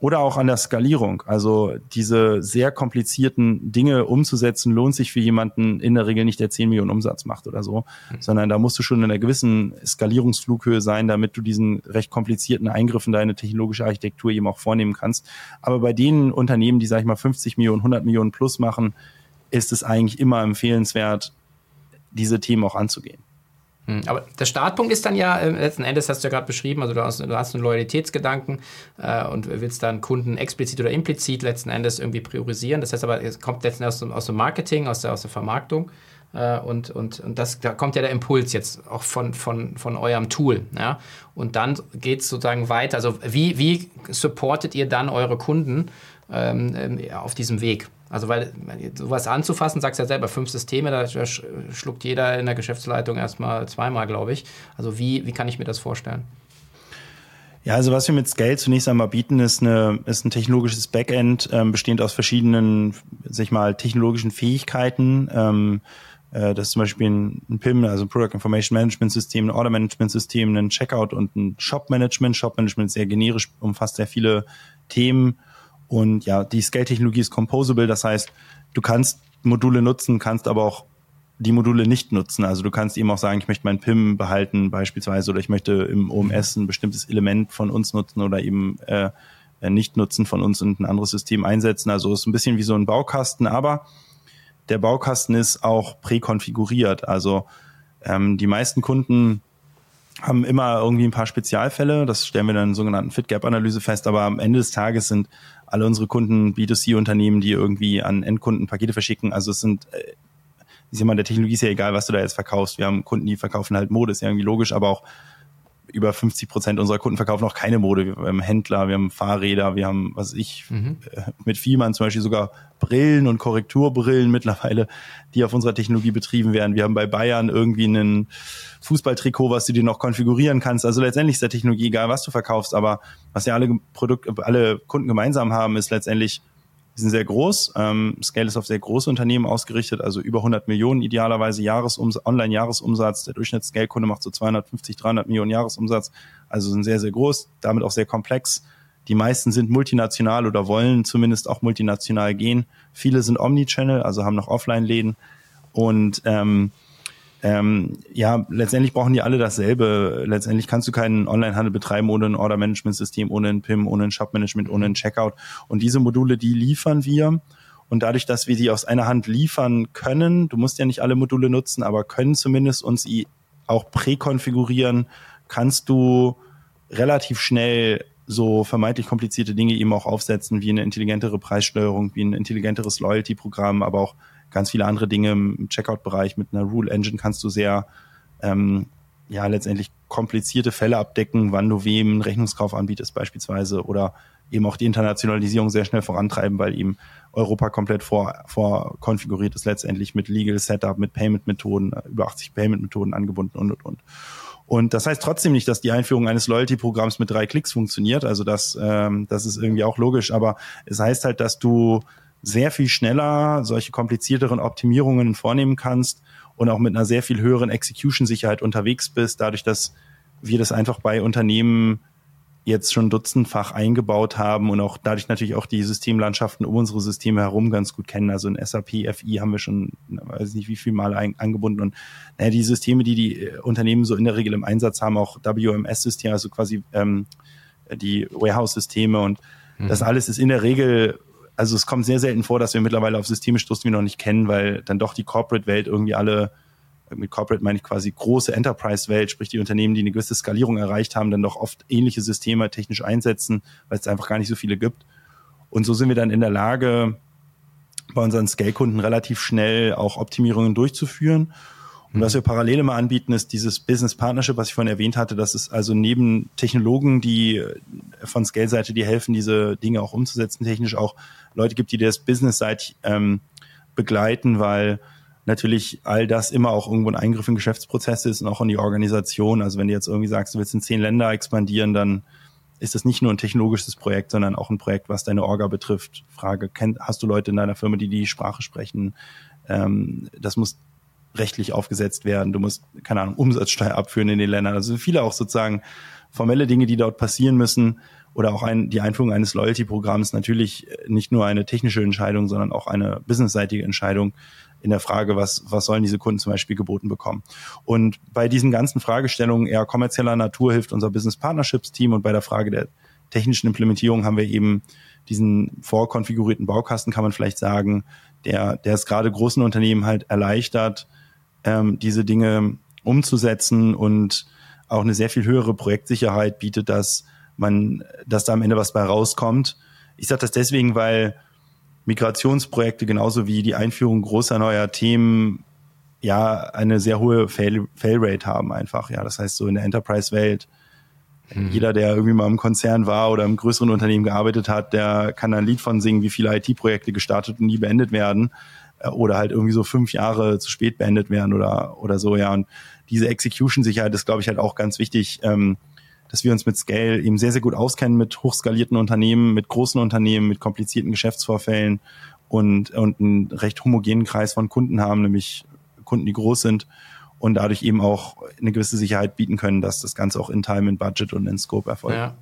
Oder auch an der Skalierung. Also diese sehr komplizierten Dinge umzusetzen, lohnt sich für jemanden in der Regel nicht, der 10 Millionen Umsatz macht oder so, mhm. sondern da musst du schon in einer gewissen Skalierungsflughöhe sein, damit du diesen recht komplizierten Eingriff in deine technologische Architektur eben auch vornehmen kannst. Aber bei den Unternehmen, die, sag ich mal, 50 Millionen, 100 Millionen plus machen, ist es eigentlich immer empfehlenswert, diese Themen auch anzugehen. Hm, aber der Startpunkt ist dann ja, äh, letzten Endes hast du ja gerade beschrieben, also du hast, du hast einen Loyalitätsgedanken äh, und willst dann Kunden explizit oder implizit letzten Endes irgendwie priorisieren. Das heißt aber, es kommt letzten Endes aus, aus dem Marketing, aus der, aus der Vermarktung. Äh, und, und, und das, da kommt ja der Impuls jetzt auch von, von, von eurem Tool. Ja? Und dann geht es sozusagen weiter. Also wie, wie supportet ihr dann eure Kunden ähm, ähm auf diesem Weg? Also weil sowas anzufassen, sagst ja selber, fünf Systeme, da schluckt jeder in der Geschäftsleitung erstmal zweimal, glaube ich. Also wie, wie kann ich mir das vorstellen? Ja, also was wir mit Scale zunächst einmal bieten, ist, eine, ist ein technologisches Backend, ähm, bestehend aus verschiedenen, sag ich mal, technologischen Fähigkeiten. Ähm, äh, das ist zum Beispiel ein, ein PIM, also ein Product Information Management System, ein Order Management System, ein Checkout und ein Shop Management. Shop Management ist sehr generisch, umfasst sehr viele Themen. Und ja, die Scale-Technologie ist composable, das heißt, du kannst Module nutzen, kannst aber auch die Module nicht nutzen. Also du kannst eben auch sagen, ich möchte meinen PIM behalten beispielsweise oder ich möchte im OMS ein bestimmtes Element von uns nutzen oder eben äh, nicht nutzen von uns und ein anderes System einsetzen. Also es ist ein bisschen wie so ein Baukasten, aber der Baukasten ist auch präkonfiguriert. Also ähm, die meisten Kunden haben immer irgendwie ein paar Spezialfälle. Das stellen wir dann in sogenannten Fit-Gap-Analyse fest. Aber am Ende des Tages sind alle unsere Kunden B2C-Unternehmen, die irgendwie an Endkunden Pakete verschicken. Also es sind äh, ich sag mal, der Technologie ist ja egal, was du da jetzt verkaufst. Wir haben Kunden, die verkaufen halt Mode, ist ja irgendwie logisch, aber auch über 50 Prozent unserer Kunden verkaufen auch keine Mode. Wir haben Händler, wir haben Fahrräder, wir haben, was ich, mhm. Äh, mit Vielmann zum Beispiel sogar Brillen und Korrekturbrillen mittlerweile, die auf unserer Technologie betrieben werden. Wir haben bei Bayern irgendwie einen Fußballtrikot, was du dir noch konfigurieren kannst. Also letztendlich ist der Technologie egal, was du verkaufst, aber was ja alle Produkte, alle Kunden gemeinsam haben, ist letztendlich die sind sehr groß. Ähm, Scale ist auf sehr große Unternehmen ausgerichtet, also über 100 Millionen idealerweise Jahresums Online-Jahresumsatz. Der Durchschnitts-Scale-Kunde macht so 250, 300 Millionen Jahresumsatz. Also sind sehr, sehr groß, damit auch sehr komplex. Die meisten sind multinational oder wollen zumindest auch multinational gehen. Viele sind Omnichannel, also haben noch Offline-Läden. Und ähm, ähm, ja, letztendlich brauchen die alle dasselbe. Letztendlich kannst du keinen Onlinehandel betreiben ohne ein Order-Management-System, ohne ein PIM, ohne ein Shop-Management, ohne ein Checkout. Und diese Module, die liefern wir. Und dadurch, dass wir die aus einer Hand liefern können, du musst ja nicht alle Module nutzen, aber können zumindest uns auch präkonfigurieren, kannst du relativ schnell so vermeintlich komplizierte Dinge eben auch aufsetzen, wie eine intelligentere Preissteuerung, wie ein intelligenteres Loyalty-Programm, aber auch ganz viele andere Dinge im Checkout-Bereich. Mit einer Rule Engine kannst du sehr, ähm, ja, letztendlich komplizierte Fälle abdecken, wann du wem einen Rechnungskauf anbietest beispielsweise oder eben auch die Internationalisierung sehr schnell vorantreiben, weil eben Europa komplett vor, vorkonfiguriert ist, letztendlich mit Legal Setup, mit Payment-Methoden, über 80 Payment-Methoden angebunden und, und, und. Und das heißt trotzdem nicht, dass die Einführung eines Loyalty-Programms mit drei Klicks funktioniert. Also das, ähm, das ist irgendwie auch logisch. Aber es heißt halt, dass du sehr viel schneller solche komplizierteren Optimierungen vornehmen kannst und auch mit einer sehr viel höheren Execution-Sicherheit unterwegs bist, dadurch, dass wir das einfach bei Unternehmen jetzt schon dutzendfach eingebaut haben und auch dadurch natürlich auch die Systemlandschaften um unsere Systeme herum ganz gut kennen. Also in SAP FI haben wir schon, weiß nicht wie viel Mal ein, angebunden und naja, die Systeme, die die äh, Unternehmen so in der Regel im Einsatz haben, auch WMS-Systeme, also quasi ähm, die Warehouse-Systeme und mhm. das alles ist in der Regel also es kommt sehr selten vor, dass wir mittlerweile auf Systeme stoßen, die wir noch nicht kennen, weil dann doch die Corporate-Welt irgendwie alle, mit Corporate meine ich quasi große Enterprise-Welt, sprich die Unternehmen, die eine gewisse Skalierung erreicht haben, dann doch oft ähnliche Systeme technisch einsetzen, weil es einfach gar nicht so viele gibt. Und so sind wir dann in der Lage, bei unseren Scale-Kunden relativ schnell auch Optimierungen durchzuführen und was wir parallel immer anbieten, ist dieses Business Partnership, was ich vorhin erwähnt hatte. Das ist also neben Technologen, die von Scale-Seite, die helfen, diese Dinge auch umzusetzen, technisch auch Leute gibt, die das Business-Seite ähm, begleiten, weil natürlich all das immer auch irgendwo ein Eingriff in Geschäftsprozesse ist und auch in die Organisation. Also wenn du jetzt irgendwie sagst, du willst in zehn Länder expandieren, dann ist das nicht nur ein technologisches Projekt, sondern auch ein Projekt, was deine Orga betrifft. Frage, hast du Leute in deiner Firma, die die Sprache sprechen? Ähm, das muss rechtlich aufgesetzt werden. Du musst, keine Ahnung, Umsatzsteuer abführen in den Ländern. Also viele auch sozusagen formelle Dinge, die dort passieren müssen. Oder auch ein, die Einführung eines Loyalty-Programms natürlich nicht nur eine technische Entscheidung, sondern auch eine businessseitige Entscheidung in der Frage, was, was sollen diese Kunden zum Beispiel geboten bekommen. Und bei diesen ganzen Fragestellungen eher kommerzieller Natur hilft unser Business Partnerships Team und bei der Frage der technischen Implementierung haben wir eben diesen vorkonfigurierten Baukasten, kann man vielleicht sagen, der, der es gerade großen Unternehmen halt erleichtert, ähm, diese Dinge umzusetzen und auch eine sehr viel höhere Projektsicherheit bietet, dass man, dass da am Ende was bei rauskommt. Ich sage das deswegen, weil Migrationsprojekte genauso wie die Einführung großer neuer Themen ja eine sehr hohe Fail, Fail Rate haben einfach. Ja, das heißt so in der Enterprise-Welt Mhm. Jeder, der irgendwie mal im Konzern war oder im größeren Unternehmen gearbeitet hat, der kann ein Lied von singen, wie viele IT-Projekte gestartet und nie beendet werden äh, oder halt irgendwie so fünf Jahre zu spät beendet werden oder, oder so, ja. Und diese Execution-Sicherheit ist, glaube ich, halt auch ganz wichtig, ähm, dass wir uns mit Scale eben sehr, sehr gut auskennen mit hochskalierten Unternehmen, mit großen Unternehmen, mit komplizierten Geschäftsvorfällen und, und einen recht homogenen Kreis von Kunden haben, nämlich Kunden, die groß sind und dadurch eben auch eine gewisse Sicherheit bieten können, dass das Ganze auch in Time, in Budget und in Scope erfolgt. Ja.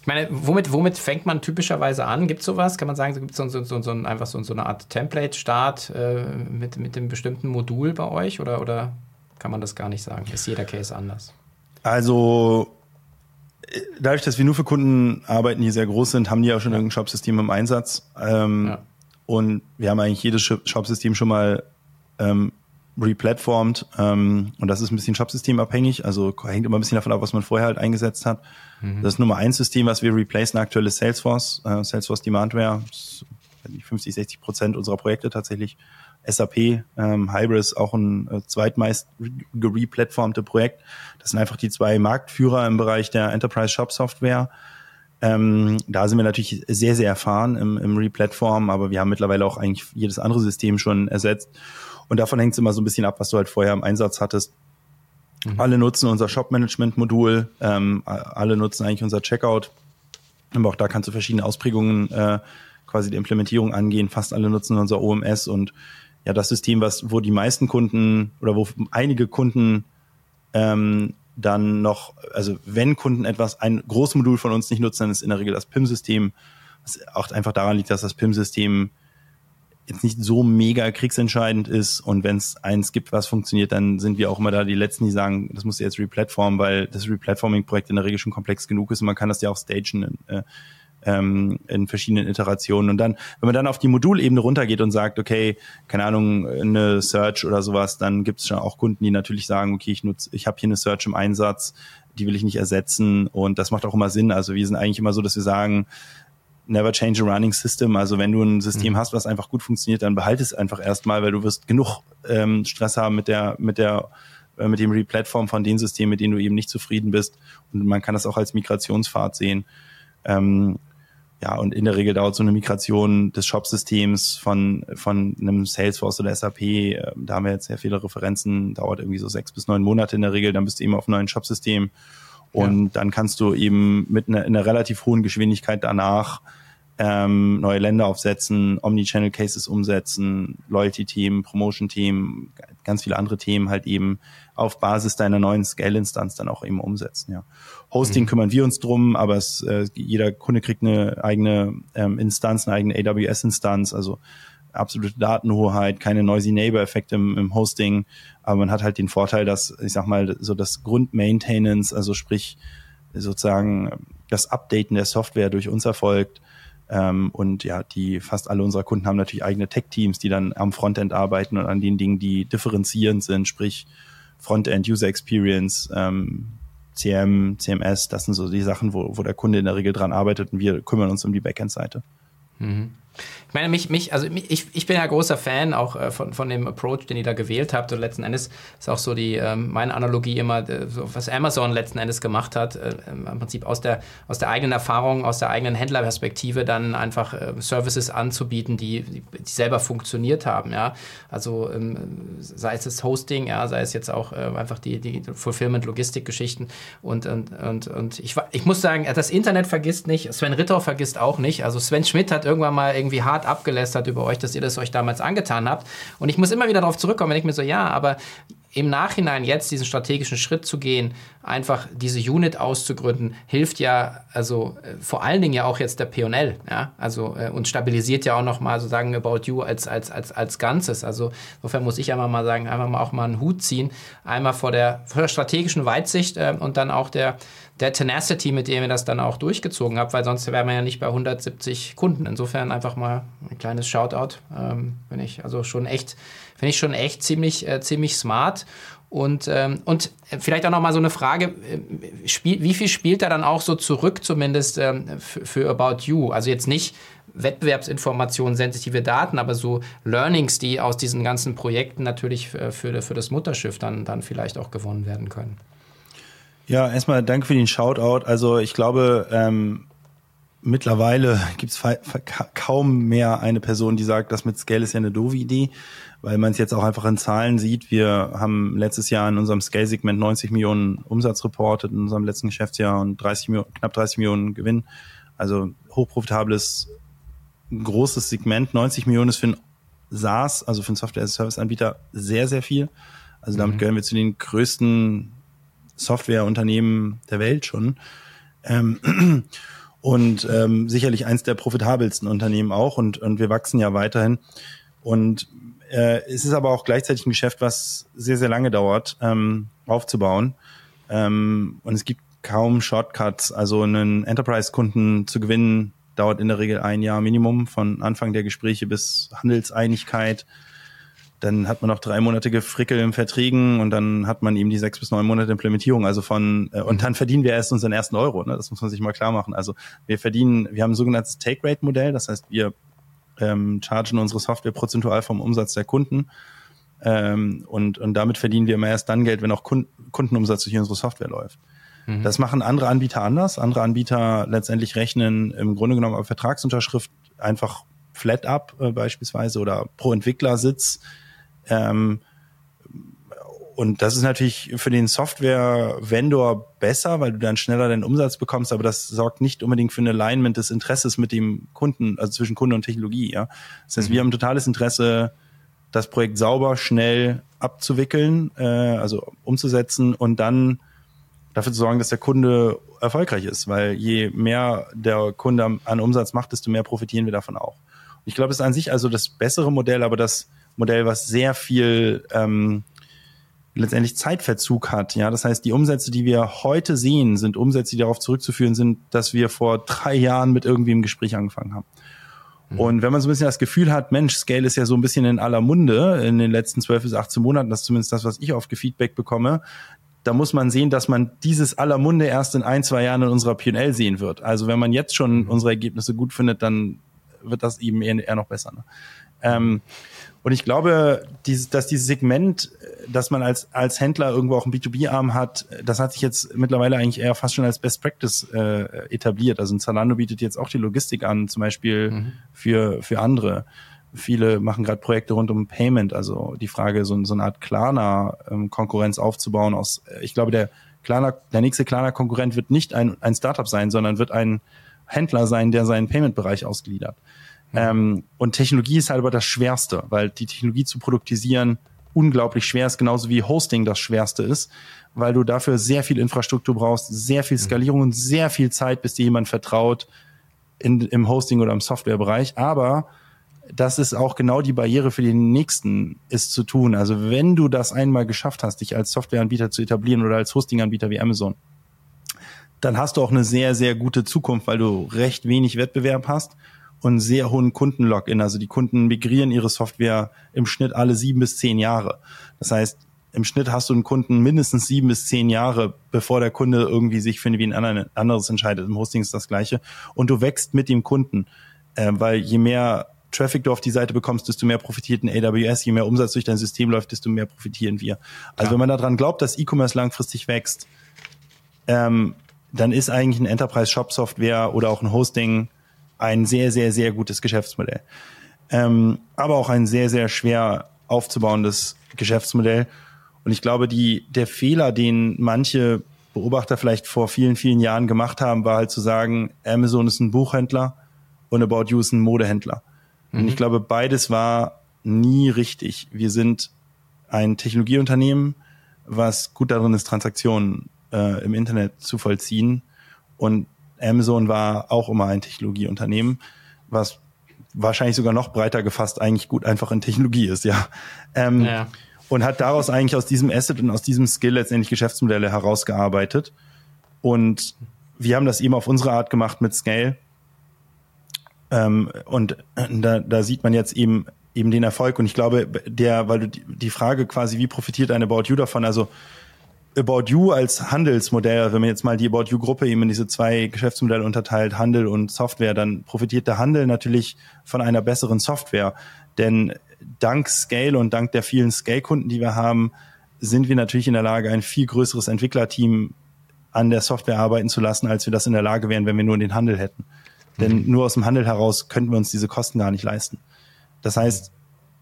Ich meine, womit, womit fängt man typischerweise an? Gibt es sowas? Kann man sagen, gibt es so, so, so, so, einfach so, so eine Art Template-Start äh, mit, mit dem bestimmten Modul bei euch oder, oder kann man das gar nicht sagen? Ist jeder Case anders? Also äh, dadurch, dass wir nur für Kunden arbeiten, die sehr groß sind, haben die ja schon irgendein Shop-System im Einsatz. Ähm, ja. Und wir haben eigentlich jedes Shop-System schon mal ähm, replatformt ähm, und das ist ein bisschen Shopsystemabhängig, also hängt immer ein bisschen davon ab, was man vorher halt eingesetzt hat. Mhm. Das Nummer eins System, was wir replacen aktuell ist Salesforce, äh, Salesforce Demandware, 50, 60 Prozent unserer Projekte tatsächlich. SAP, ähm, Hybris, auch ein äh, zweitmeist gereplatformte Projekt. Das sind einfach die zwei Marktführer im Bereich der Enterprise Shop Software. Ähm, da sind wir natürlich sehr, sehr erfahren im, im Replatform, aber wir haben mittlerweile auch eigentlich jedes andere System schon ersetzt. Und davon hängt es immer so ein bisschen ab, was du halt vorher im Einsatz hattest. Mhm. Alle nutzen unser Shop-Management-Modul, ähm, alle nutzen eigentlich unser Checkout. Aber auch da kannst du verschiedene Ausprägungen äh, quasi die Implementierung angehen. Fast alle nutzen unser OMS und ja, das System, was, wo die meisten Kunden oder wo einige Kunden ähm, dann noch, also wenn Kunden etwas, ein Großmodul von uns nicht nutzen, dann ist in der Regel das PIM-System, was auch einfach daran liegt, dass das PIM-System jetzt nicht so mega kriegsentscheidend ist. Und wenn es eins gibt, was funktioniert, dann sind wir auch immer da die Letzten, die sagen, das muss jetzt replatformen, weil das Replatforming-Projekt in der Regel schon komplex genug ist und man kann das ja auch stagen äh, ähm, in verschiedenen Iterationen. Und dann, wenn man dann auf die Modulebene runtergeht und sagt, okay, keine Ahnung, eine Search oder sowas, dann gibt es schon auch Kunden, die natürlich sagen, okay, ich nutze, ich habe hier eine Search im Einsatz, die will ich nicht ersetzen und das macht auch immer Sinn. Also wir sind eigentlich immer so, dass wir sagen, never change a running system. Also wenn du ein System mhm. hast, was einfach gut funktioniert, dann behalte es einfach erstmal, weil du wirst genug ähm, Stress haben mit der, mit der, äh, mit dem Replatform von den Systemen, mit denen du eben nicht zufrieden bist. Und man kann das auch als Migrationsfahrt sehen. Ähm, ja, und in der Regel dauert so eine Migration des Shop-Systems von, von einem Salesforce oder SAP, äh, da haben wir jetzt sehr viele Referenzen, dauert irgendwie so sechs bis neun Monate in der Regel, dann bist du eben auf einem neuen Shop-System und ja. dann kannst du eben mit einer, einer relativ hohen Geschwindigkeit danach ähm, neue Länder aufsetzen, Omnichannel Cases umsetzen, Loyalty-Team, Promotion-Team, ganz viele andere Themen halt eben auf Basis deiner neuen Scale-Instanz dann auch eben umsetzen. Ja. Hosting mhm. kümmern wir uns drum, aber es, äh, jeder Kunde kriegt eine eigene ähm, Instanz, eine eigene AWS-Instanz, also absolute Datenhoheit, keine noisy Neighbor-Effekte im, im, Hosting, aber man hat halt den Vorteil, dass, ich sag mal, so das Grundmaintenance, also sprich sozusagen das Updaten der Software durch uns erfolgt. Ähm, und ja, die fast alle unserer Kunden haben natürlich eigene Tech-Teams, die dann am Frontend arbeiten und an den Dingen, die differenzierend sind, sprich Frontend, User Experience, ähm, CM, CMS, das sind so die Sachen, wo, wo der Kunde in der Regel dran arbeitet und wir kümmern uns um die Backend-Seite. Mhm. Ich meine, mich, mich, also ich, ich bin ja großer Fan auch äh, von, von dem Approach, den ihr da gewählt habt. Und letzten Endes ist auch so die, ähm, meine Analogie immer, äh, so, was Amazon letzten Endes gemacht hat, äh, im Prinzip aus der, aus der eigenen Erfahrung, aus der eigenen Händlerperspektive dann einfach äh, Services anzubieten, die, die, selber funktioniert haben. Ja? Also ähm, sei es das Hosting, ja, sei es jetzt auch äh, einfach die, die Fulfillment-Logistik-Geschichten. Und, und, und, und ich, ich muss sagen, das Internet vergisst nicht, Sven Ritter vergisst auch nicht. Also Sven Schmidt hat irgendwann mal irgendwie hart abgelästert über euch, dass ihr das euch damals angetan habt. Und ich muss immer wieder darauf zurückkommen, wenn ich mir so, ja, aber im Nachhinein jetzt diesen strategischen Schritt zu gehen, einfach diese Unit auszugründen, hilft ja, also äh, vor allen Dingen ja auch jetzt der P&L, ja, also äh, und stabilisiert ja auch nochmal sozusagen About You als, als, als, als Ganzes. Also insofern muss ich einmal mal sagen, einfach mal auch mal einen Hut ziehen, einmal vor der, vor der strategischen Weitsicht äh, und dann auch der, der Tenacity, mit dem ihr das dann auch durchgezogen habt, weil sonst wären wir ja nicht bei 170 Kunden. Insofern einfach mal ein kleines Shoutout, ähm, bin ich also schon echt Finde ich schon echt ziemlich, äh, ziemlich smart. Und, ähm, und vielleicht auch noch mal so eine Frage, äh, spiel, wie viel spielt er dann auch so zurück zumindest ähm, für, About You? Also jetzt nicht Wettbewerbsinformationen, sensitive Daten, aber so Learnings, die aus diesen ganzen Projekten natürlich für, für das Mutterschiff dann, dann vielleicht auch gewonnen werden können. Ja, erstmal danke für den Shoutout. Also ich glaube, ähm, mittlerweile gibt es kaum mehr eine Person, die sagt, das mit Scale ist ja eine doofe Idee, weil man es jetzt auch einfach in Zahlen sieht. Wir haben letztes Jahr in unserem Scale-Segment 90 Millionen Umsatz reportet, in unserem letzten Geschäftsjahr und 30 Millionen, knapp 30 Millionen Gewinn. Also hochprofitables, großes Segment. 90 Millionen ist für ein SaaS, also für einen Software-Service-Anbieter sehr, sehr viel. Also damit mhm. gehören wir zu den größten Softwareunternehmen der Welt schon. Ähm, und ähm, sicherlich eins der profitabelsten Unternehmen auch und, und wir wachsen ja weiterhin. Und äh, es ist aber auch gleichzeitig ein Geschäft, was sehr, sehr lange dauert, ähm, aufzubauen. Ähm, und es gibt kaum Shortcuts. Also einen Enterprise-Kunden zu gewinnen, dauert in der Regel ein Jahr Minimum von Anfang der Gespräche bis Handelseinigkeit. Dann hat man noch drei Monate Gefrickel im Verträgen und dann hat man eben die sechs bis neun Monate Implementierung. Also von äh, und dann verdienen wir erst unseren ersten Euro. Ne? Das muss man sich mal klar machen. Also wir verdienen, wir haben ein sogenanntes Take-Rate-Modell. Das heißt, wir ähm, chargen unsere Software prozentual vom Umsatz der Kunden. Ähm, und, und damit verdienen wir immer erst dann Geld, wenn auch Kundenumsatz durch unsere Software läuft. Mhm. Das machen andere Anbieter anders. Andere Anbieter letztendlich rechnen im Grunde genommen auf Vertragsunterschrift einfach flat up äh, beispielsweise oder pro Entwicklersitz. Ähm, und das ist natürlich für den Software-Vendor besser, weil du dann schneller deinen Umsatz bekommst, aber das sorgt nicht unbedingt für ein Alignment des Interesses mit dem Kunden, also zwischen Kunde und Technologie. Ja? Das heißt, mhm. wir haben totales Interesse, das Projekt sauber, schnell abzuwickeln, äh, also umzusetzen und dann dafür zu sorgen, dass der Kunde erfolgreich ist, weil je mehr der Kunde an Umsatz macht, desto mehr profitieren wir davon auch. Und ich glaube, es ist an sich also das bessere Modell, aber das Modell, was sehr viel ähm, letztendlich Zeitverzug hat. Ja, das heißt, die Umsätze, die wir heute sehen, sind Umsätze, die darauf zurückzuführen sind, dass wir vor drei Jahren mit irgendwie im Gespräch angefangen haben. Mhm. Und wenn man so ein bisschen das Gefühl hat, Mensch, Scale ist ja so ein bisschen in aller Munde in den letzten 12 bis 18 Monaten, das ist zumindest das, was ich oft Feedback bekomme, da muss man sehen, dass man dieses aller Munde erst in ein, zwei Jahren in unserer P&L sehen wird. Also wenn man jetzt schon mhm. unsere Ergebnisse gut findet, dann wird das eben eher, eher noch besser. Ne? Ähm, und ich glaube, dieses, dass dieses Segment, dass man als, als Händler irgendwo auch einen B2B-Arm hat, das hat sich jetzt mittlerweile eigentlich eher fast schon als Best Practice äh, etabliert. Also ein Zalando bietet jetzt auch die Logistik an, zum Beispiel mhm. für, für andere. Viele machen gerade Projekte rund um Payment, also die Frage, so, so eine Art Klarna-Konkurrenz ähm, aufzubauen aus, ich glaube, der Klarna, der nächste Klarna-Konkurrent wird nicht ein, ein Startup sein, sondern wird ein Händler sein, der seinen Payment-Bereich ausgliedert. Ähm, und Technologie ist halt aber das Schwerste, weil die Technologie zu produktisieren unglaublich schwer ist, genauso wie Hosting das Schwerste ist, weil du dafür sehr viel Infrastruktur brauchst, sehr viel mhm. Skalierung und sehr viel Zeit, bis dir jemand vertraut in, im Hosting oder im Softwarebereich. Aber das ist auch genau die Barriere für den nächsten, ist zu tun. Also wenn du das einmal geschafft hast, dich als Softwareanbieter zu etablieren oder als Hostinganbieter wie Amazon, dann hast du auch eine sehr, sehr gute Zukunft, weil du recht wenig Wettbewerb hast und sehr hohen Kundenlogin. Also die Kunden migrieren ihre Software im Schnitt alle sieben bis zehn Jahre. Das heißt, im Schnitt hast du einen Kunden mindestens sieben bis zehn Jahre, bevor der Kunde irgendwie sich für ein anderes entscheidet. Im Hosting ist das Gleiche. Und du wächst mit dem Kunden, äh, weil je mehr Traffic du auf die Seite bekommst, desto mehr profitiert ein AWS, je mehr Umsatz durch dein System läuft, desto mehr profitieren wir. Also ja. wenn man daran glaubt, dass E-Commerce langfristig wächst, ähm, dann ist eigentlich ein Enterprise Shop Software oder auch ein Hosting ein sehr, sehr, sehr gutes Geschäftsmodell. Ähm, aber auch ein sehr, sehr schwer aufzubauendes Geschäftsmodell. Und ich glaube, die, der Fehler, den manche Beobachter vielleicht vor vielen, vielen Jahren gemacht haben, war halt zu sagen, Amazon ist ein Buchhändler und About You ist ein Modehändler. Mhm. Und ich glaube, beides war nie richtig. Wir sind ein Technologieunternehmen, was gut darin ist, Transaktionen äh, im Internet zu vollziehen. Und Amazon war auch immer ein Technologieunternehmen, was wahrscheinlich sogar noch breiter gefasst eigentlich gut einfach in Technologie ist, ja. Ähm, ja. Und hat daraus eigentlich aus diesem Asset und aus diesem Skill letztendlich Geschäftsmodelle herausgearbeitet. Und wir haben das eben auf unsere Art gemacht mit Scale. Ähm, und da, da sieht man jetzt eben eben den Erfolg. Und ich glaube, der, weil du die, Frage quasi, wie profitiert eine About You davon? Also About You als Handelsmodell, wenn man jetzt mal die About You-Gruppe eben in diese zwei Geschäftsmodelle unterteilt, Handel und Software, dann profitiert der Handel natürlich von einer besseren Software. Denn dank Scale und dank der vielen Scale-Kunden, die wir haben, sind wir natürlich in der Lage, ein viel größeres Entwicklerteam an der Software arbeiten zu lassen, als wir das in der Lage wären, wenn wir nur den Handel hätten. Denn mhm. nur aus dem Handel heraus könnten wir uns diese Kosten gar nicht leisten. Das heißt,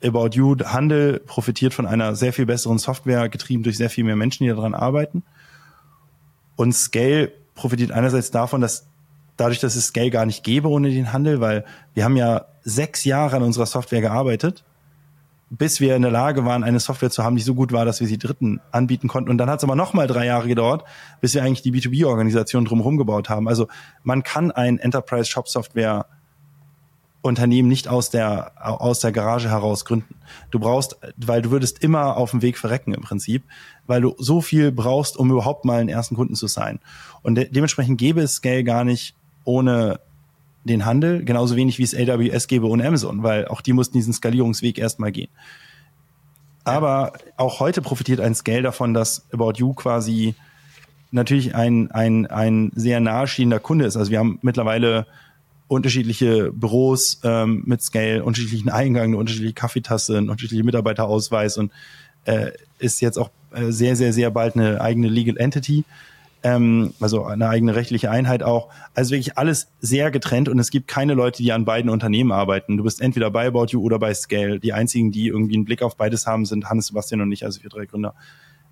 About You Handel profitiert von einer sehr viel besseren Software, getrieben durch sehr viel mehr Menschen, die daran arbeiten. Und Scale profitiert einerseits davon, dass dadurch, dass es Scale gar nicht gäbe ohne den Handel, weil wir haben ja sechs Jahre an unserer Software gearbeitet, bis wir in der Lage waren, eine Software zu haben, die so gut war, dass wir sie Dritten anbieten konnten. Und dann hat es aber nochmal drei Jahre gedauert, bis wir eigentlich die B2B-Organisation drumherum gebaut haben. Also man kann ein Enterprise Shop Software Unternehmen nicht aus der, aus der Garage heraus gründen. Du brauchst, weil du würdest immer auf dem Weg verrecken im Prinzip, weil du so viel brauchst, um überhaupt mal einen ersten Kunden zu sein. Und de dementsprechend gäbe es Scale gar nicht ohne den Handel, genauso wenig wie es AWS gäbe ohne Amazon, weil auch die mussten diesen Skalierungsweg erstmal gehen. Aber auch heute profitiert ein Scale davon, dass About You quasi natürlich ein, ein, ein sehr nahestehender Kunde ist. Also wir haben mittlerweile unterschiedliche Büros ähm, mit Scale, unterschiedlichen Eingang, eine unterschiedliche Kaffeetasse, einen unterschiedlichen Mitarbeiterausweis und äh, ist jetzt auch äh, sehr, sehr, sehr bald eine eigene Legal Entity, ähm, also eine eigene rechtliche Einheit auch. Also wirklich alles sehr getrennt und es gibt keine Leute, die an beiden Unternehmen arbeiten. Du bist entweder bei About You oder bei Scale. Die einzigen, die irgendwie einen Blick auf beides haben, sind Hannes, Sebastian und ich, also wir drei Gründer.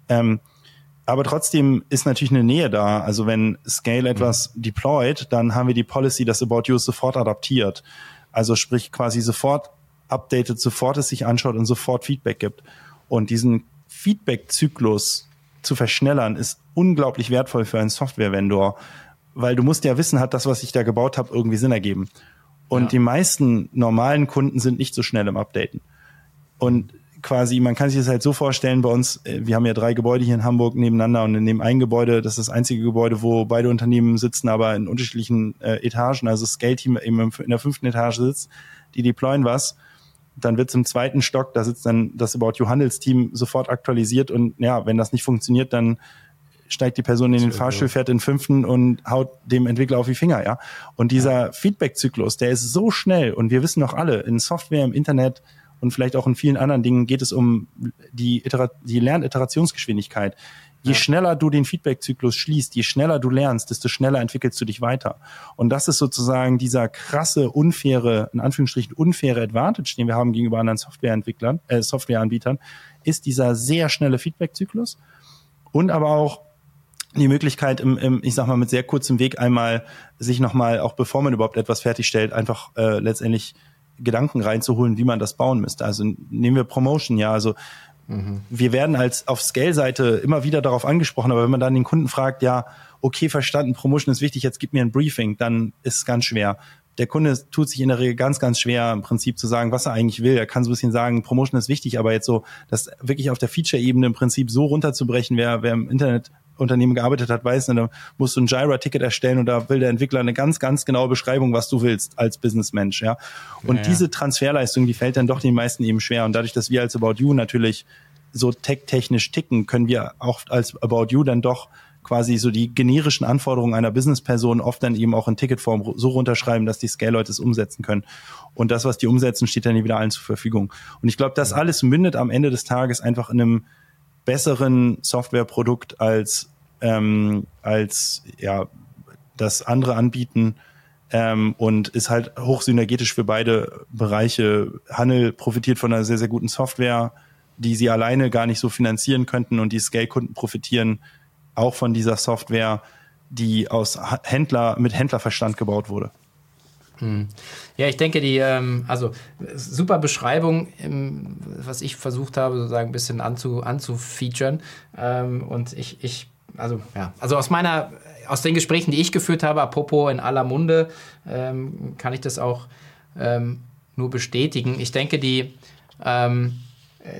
Ähm, aber trotzdem ist natürlich eine Nähe da. Also wenn Scale etwas deployt, dann haben wir die Policy, dass About You sofort adaptiert. Also sprich quasi sofort updatet, sofort es sich anschaut und sofort Feedback gibt. Und diesen Feedback-Zyklus zu verschnellern, ist unglaublich wertvoll für einen Software-Vendor, weil du musst ja wissen, hat das, was ich da gebaut habe, irgendwie Sinn ergeben. Und ja. die meisten normalen Kunden sind nicht so schnell im Updaten. Und quasi, man kann sich das halt so vorstellen, bei uns, äh, wir haben ja drei Gebäude hier in Hamburg nebeneinander und in dem einen Gebäude, das ist das einzige Gebäude, wo beide Unternehmen sitzen, aber in unterschiedlichen äh, Etagen, also das Scale-Team eben in der fünften Etage sitzt, die deployen was, dann wird's im zweiten Stock, da sitzt dann das About You Handelsteam sofort aktualisiert und ja, wenn das nicht funktioniert, dann steigt die Person in den Fahrstuhl, fährt in den fünften und haut dem Entwickler auf die Finger, ja. Und dieser. Feedback-Zyklus, der ist so schnell und wir wissen doch alle, in Software, im Internet, und vielleicht auch in vielen anderen Dingen geht es um die, Iterat die Lerniterationsgeschwindigkeit. Je ja. schneller du den Feedback-Zyklus schließt, je schneller du lernst, desto schneller entwickelst du dich weiter. Und das ist sozusagen dieser krasse, unfaire, in Anführungsstrichen unfaire Advantage, den wir haben gegenüber anderen Softwareentwicklern, äh, Softwareanbietern, ist dieser sehr schnelle Feedback-Zyklus und aber auch die Möglichkeit, im, im, ich sag mal, mit sehr kurzem Weg einmal sich nochmal, auch bevor man überhaupt etwas fertigstellt, einfach äh, letztendlich Gedanken reinzuholen, wie man das bauen müsste. Also nehmen wir Promotion, ja, also mhm. wir werden als auf Scale-Seite immer wieder darauf angesprochen, aber wenn man dann den Kunden fragt, ja, okay, verstanden, Promotion ist wichtig, jetzt gib mir ein Briefing, dann ist es ganz schwer. Der Kunde tut sich in der Regel ganz, ganz schwer, im Prinzip zu sagen, was er eigentlich will. Er kann so ein bisschen sagen, Promotion ist wichtig, aber jetzt so, das wirklich auf der Feature-Ebene im Prinzip so runterzubrechen, wer, wer im Internet Unternehmen gearbeitet hat, weiß, da musst du ein Jira-Ticket erstellen und da will der Entwickler eine ganz, ganz genaue Beschreibung, was du willst als Businessmensch, ja. Und ja, diese Transferleistung, die fällt dann doch den meisten eben schwer. Und dadurch, dass wir als About You natürlich so tech-technisch ticken, können wir auch als About You dann doch quasi so die generischen Anforderungen einer Businessperson oft dann eben auch in Ticketform so runterschreiben, dass die Scale-Leute es umsetzen können. Und das, was die umsetzen, steht dann wieder allen zur Verfügung. Und ich glaube, das alles mündet am Ende des Tages einfach in einem besseren Softwareprodukt als, ähm, als ja, das andere anbieten ähm, und ist halt hochsynergetisch für beide Bereiche. Handel profitiert von einer sehr, sehr guten Software, die sie alleine gar nicht so finanzieren könnten und die Scale-Kunden profitieren auch von dieser Software, die aus Händler mit Händlerverstand gebaut wurde. Hm. Ja, ich denke, die, ähm, also super Beschreibung, ähm, was ich versucht habe, sozusagen ein bisschen anzu, anzufeaturen. Ähm, und ich, ich, also ja, also aus meiner, aus den Gesprächen, die ich geführt habe, apropos in aller Munde, ähm, kann ich das auch ähm, nur bestätigen. Ich denke, die, ähm, äh,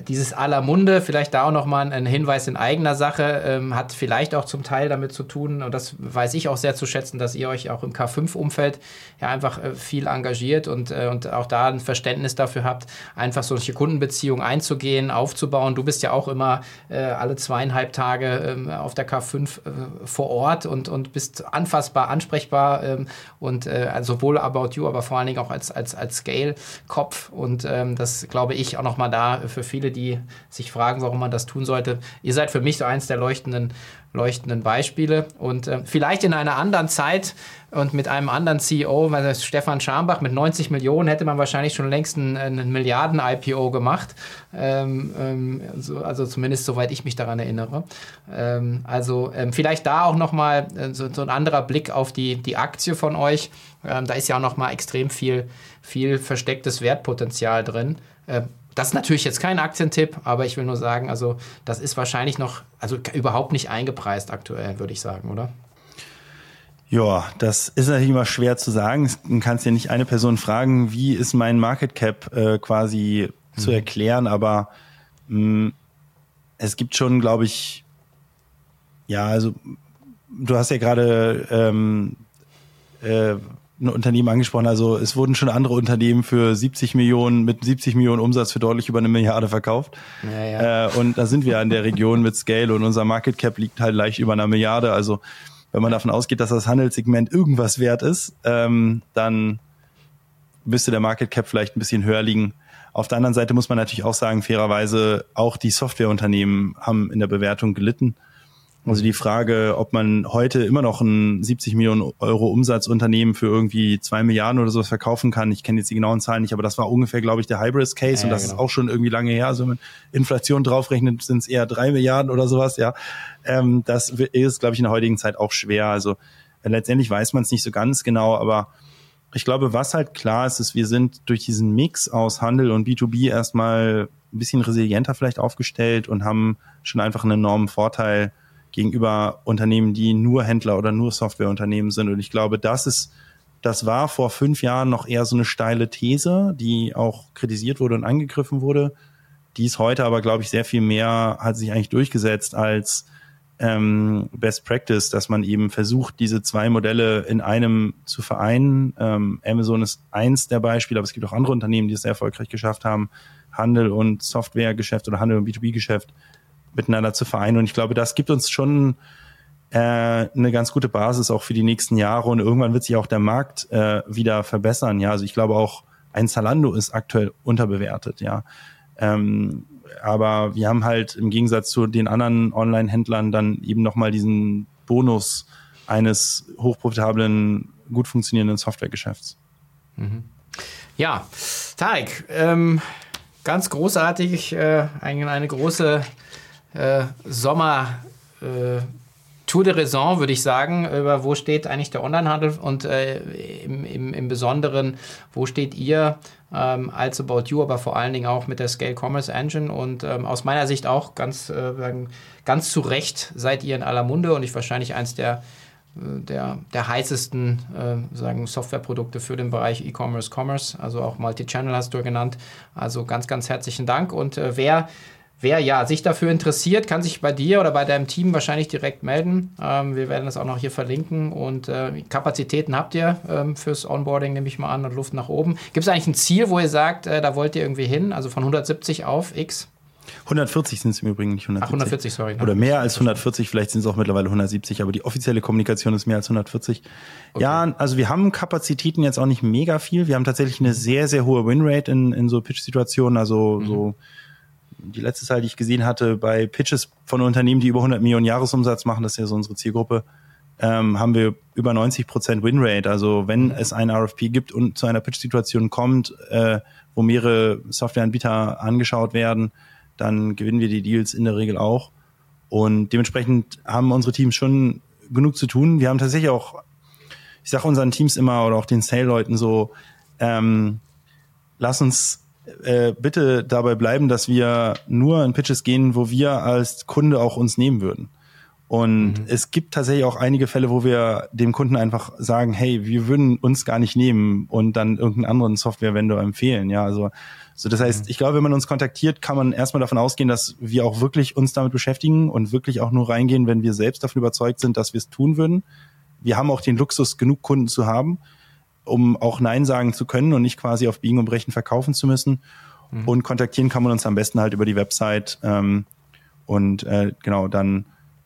dieses aller Munde, vielleicht da auch nochmal ein Hinweis in eigener Sache, ähm, hat vielleicht auch zum Teil damit zu tun, und das weiß ich auch sehr zu schätzen, dass ihr euch auch im K5-Umfeld ja einfach äh, viel engagiert und, äh, und auch da ein Verständnis dafür habt, einfach solche Kundenbeziehungen einzugehen, aufzubauen. Du bist ja auch immer äh, alle zweieinhalb Tage ähm, auf der K5 äh, vor Ort und, und bist anfassbar, ansprechbar ähm, und äh, also sowohl About You, aber vor allen Dingen auch als, als, als Scale-Kopf und ähm, das glaube ich auch nochmal da für viele, die sich fragen, warum man das tun sollte. Ihr seid für mich so eins der leuchtenden, leuchtenden Beispiele. Und äh, vielleicht in einer anderen Zeit und mit einem anderen CEO, also Stefan Schambach, mit 90 Millionen hätte man wahrscheinlich schon längst einen, einen Milliarden-IPO gemacht. Ähm, ähm, so, also zumindest soweit ich mich daran erinnere. Ähm, also ähm, vielleicht da auch nochmal äh, so, so ein anderer Blick auf die, die Aktie von euch. Ähm, da ist ja auch nochmal extrem viel, viel verstecktes Wertpotenzial drin. Das ist natürlich jetzt kein Aktientipp, aber ich will nur sagen, also das ist wahrscheinlich noch, also überhaupt nicht eingepreist aktuell, würde ich sagen, oder? Ja, das ist natürlich immer schwer zu sagen. Du kannst ja nicht eine Person fragen, wie ist mein Market Cap äh, quasi mhm. zu erklären, aber mh, mm, es gibt schon, glaube ich, ja, also du hast ja gerade ähm, äh, ein Unternehmen angesprochen. Also es wurden schon andere Unternehmen für 70 Millionen, mit 70 Millionen Umsatz für deutlich über eine Milliarde verkauft. Ja, ja. Äh, und da sind wir an der Region mit Scale und unser Market Cap liegt halt leicht über einer Milliarde. Also wenn man davon ausgeht, dass das Handelssegment irgendwas wert ist, ähm, dann müsste der Market Cap vielleicht ein bisschen höher liegen. Auf der anderen Seite muss man natürlich auch sagen, fairerweise, auch die Softwareunternehmen haben in der Bewertung gelitten. Also die Frage, ob man heute immer noch ein 70 Millionen Euro Umsatzunternehmen für irgendwie zwei Milliarden oder sowas verkaufen kann. Ich kenne jetzt die genauen Zahlen nicht, aber das war ungefähr, glaube ich, der Hybris Case ja, und das genau. ist auch schon irgendwie lange her. Also wenn man Inflation draufrechnet, sind es eher drei Milliarden oder sowas, ja. Ähm, das ist, glaube ich, in der heutigen Zeit auch schwer. Also äh, letztendlich weiß man es nicht so ganz genau, aber ich glaube, was halt klar ist, ist, wir sind durch diesen Mix aus Handel und B2B erstmal ein bisschen resilienter vielleicht aufgestellt und haben schon einfach einen enormen Vorteil gegenüber Unternehmen, die nur Händler oder nur Softwareunternehmen sind. Und ich glaube, das ist, das war vor fünf Jahren noch eher so eine steile These, die auch kritisiert wurde und angegriffen wurde. Die ist heute aber, glaube ich, sehr viel mehr, hat sich eigentlich durchgesetzt als ähm, Best Practice, dass man eben versucht, diese zwei Modelle in einem zu vereinen. Ähm, Amazon ist eins der Beispiele, aber es gibt auch andere Unternehmen, die es sehr erfolgreich geschafft haben, Handel und Softwaregeschäft oder Handel und B2B-Geschäft miteinander zu vereinen. Und ich glaube, das gibt uns schon äh, eine ganz gute Basis auch für die nächsten Jahre. Und irgendwann wird sich auch der Markt äh, wieder verbessern. Ja, also ich glaube auch ein Zalando ist aktuell unterbewertet. Ja, ähm, aber wir haben halt im Gegensatz zu den anderen Online-Händlern dann eben nochmal diesen Bonus eines hochprofitablen, gut funktionierenden Softwaregeschäfts. Mhm. Ja, Tarek, ähm, ganz großartig, äh, eine, eine große äh, Sommer äh, Tour de Raison, würde ich sagen, über wo steht eigentlich der Onlinehandel und äh, im, im, im Besonderen, wo steht ihr ähm, als About You, aber vor allen Dingen auch mit der Scale Commerce Engine und ähm, aus meiner Sicht auch ganz, äh, ganz zu Recht seid ihr in aller Munde und ich wahrscheinlich eins der äh, der, der heißesten äh, sagen Softwareprodukte für den Bereich E-Commerce, Commerce, also auch Multi-Channel hast du genannt. Also ganz, ganz herzlichen Dank. Und äh, wer Wer ja sich dafür interessiert, kann sich bei dir oder bei deinem Team wahrscheinlich direkt melden. Ähm, wir werden das auch noch hier verlinken. Und äh, Kapazitäten habt ihr ähm, fürs Onboarding, nehme ich mal an, und Luft nach oben. Gibt es eigentlich ein Ziel, wo ihr sagt, äh, da wollt ihr irgendwie hin? Also von 170 auf X? 140 sind es im Übrigen, nicht 170. Ach, 140, sorry. Ne? Oder mehr als 140, vielleicht sind es auch mittlerweile 170, aber die offizielle Kommunikation ist mehr als 140. Okay. Ja, also wir haben Kapazitäten jetzt auch nicht mega viel. Wir haben tatsächlich eine sehr, sehr hohe Winrate in, in so Pitch-Situationen, also mhm. so die letzte Zahl, die ich gesehen hatte, bei Pitches von Unternehmen, die über 100 Millionen Jahresumsatz machen, das ist ja so unsere Zielgruppe, ähm, haben wir über 90 Prozent Winrate. Also wenn mhm. es ein RFP gibt und zu einer Pitch-Situation kommt, äh, wo mehrere Softwareanbieter angeschaut werden, dann gewinnen wir die Deals in der Regel auch. Und dementsprechend haben unsere Teams schon genug zu tun. Wir haben tatsächlich auch, ich sage unseren Teams immer oder auch den Sale-Leuten so, ähm, lass uns äh, bitte dabei bleiben, dass wir nur in Pitches gehen, wo wir als Kunde auch uns nehmen würden. Und mhm. es gibt tatsächlich auch einige Fälle, wo wir dem Kunden einfach sagen, hey, wir würden uns gar nicht nehmen und dann irgendeinen anderen Software-Vendor empfehlen. Ja, also, so das heißt, mhm. ich glaube, wenn man uns kontaktiert, kann man erstmal davon ausgehen, dass wir auch wirklich uns damit beschäftigen und wirklich auch nur reingehen, wenn wir selbst davon überzeugt sind, dass wir es tun würden. Wir haben auch den Luxus, genug Kunden zu haben, um auch Nein sagen zu können und nicht quasi auf Biegen und Brechen verkaufen zu müssen. Mhm. Und kontaktieren kann man uns am besten halt über die Website. Ähm, und äh, genau, dann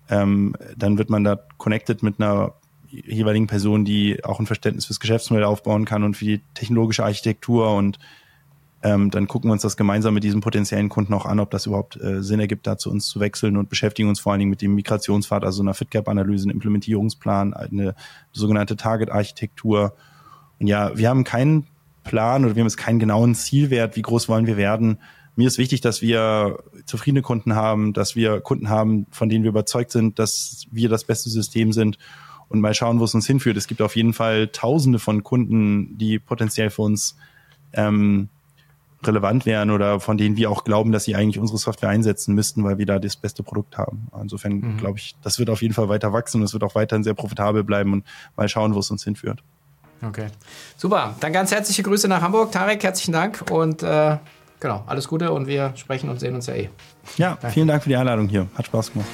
ähm, dann wird man da connected mit einer jeweiligen Person, die auch ein Verständnis fürs Geschäftsmodell aufbauen kann und für die technologische Architektur und ähm, dann gucken wir uns das gemeinsam mit diesem potenziellen Kunden auch an, ob das überhaupt äh, Sinn ergibt, da zu uns zu wechseln und beschäftigen uns vor allen Dingen mit dem Migrationspfad, also einer FitGap-Analyse, einem Implementierungsplan, eine sogenannte Target-Architektur. Und ja, wir haben keinen Plan oder wir haben jetzt keinen genauen Zielwert, wie groß wollen wir werden, mir ist wichtig, dass wir zufriedene Kunden haben, dass wir Kunden haben, von denen wir überzeugt sind, dass wir das beste System sind und mal schauen, wo es uns hinführt. Es gibt auf jeden Fall Tausende von Kunden, die potenziell für uns ähm, relevant wären oder von denen wir auch glauben, dass sie eigentlich unsere Software einsetzen müssten, weil wir da das beste Produkt haben. Insofern mhm. glaube ich, das wird auf jeden Fall weiter wachsen und es wird auch weiterhin sehr profitabel bleiben und mal schauen, wo es uns hinführt. Okay, super. Dann ganz herzliche Grüße nach Hamburg. Tarek, herzlichen Dank und äh, genau, alles Gute und wir sprechen und sehen uns ja eh. Ja, Danke. vielen Dank für die Einladung hier. Hat Spaß gemacht.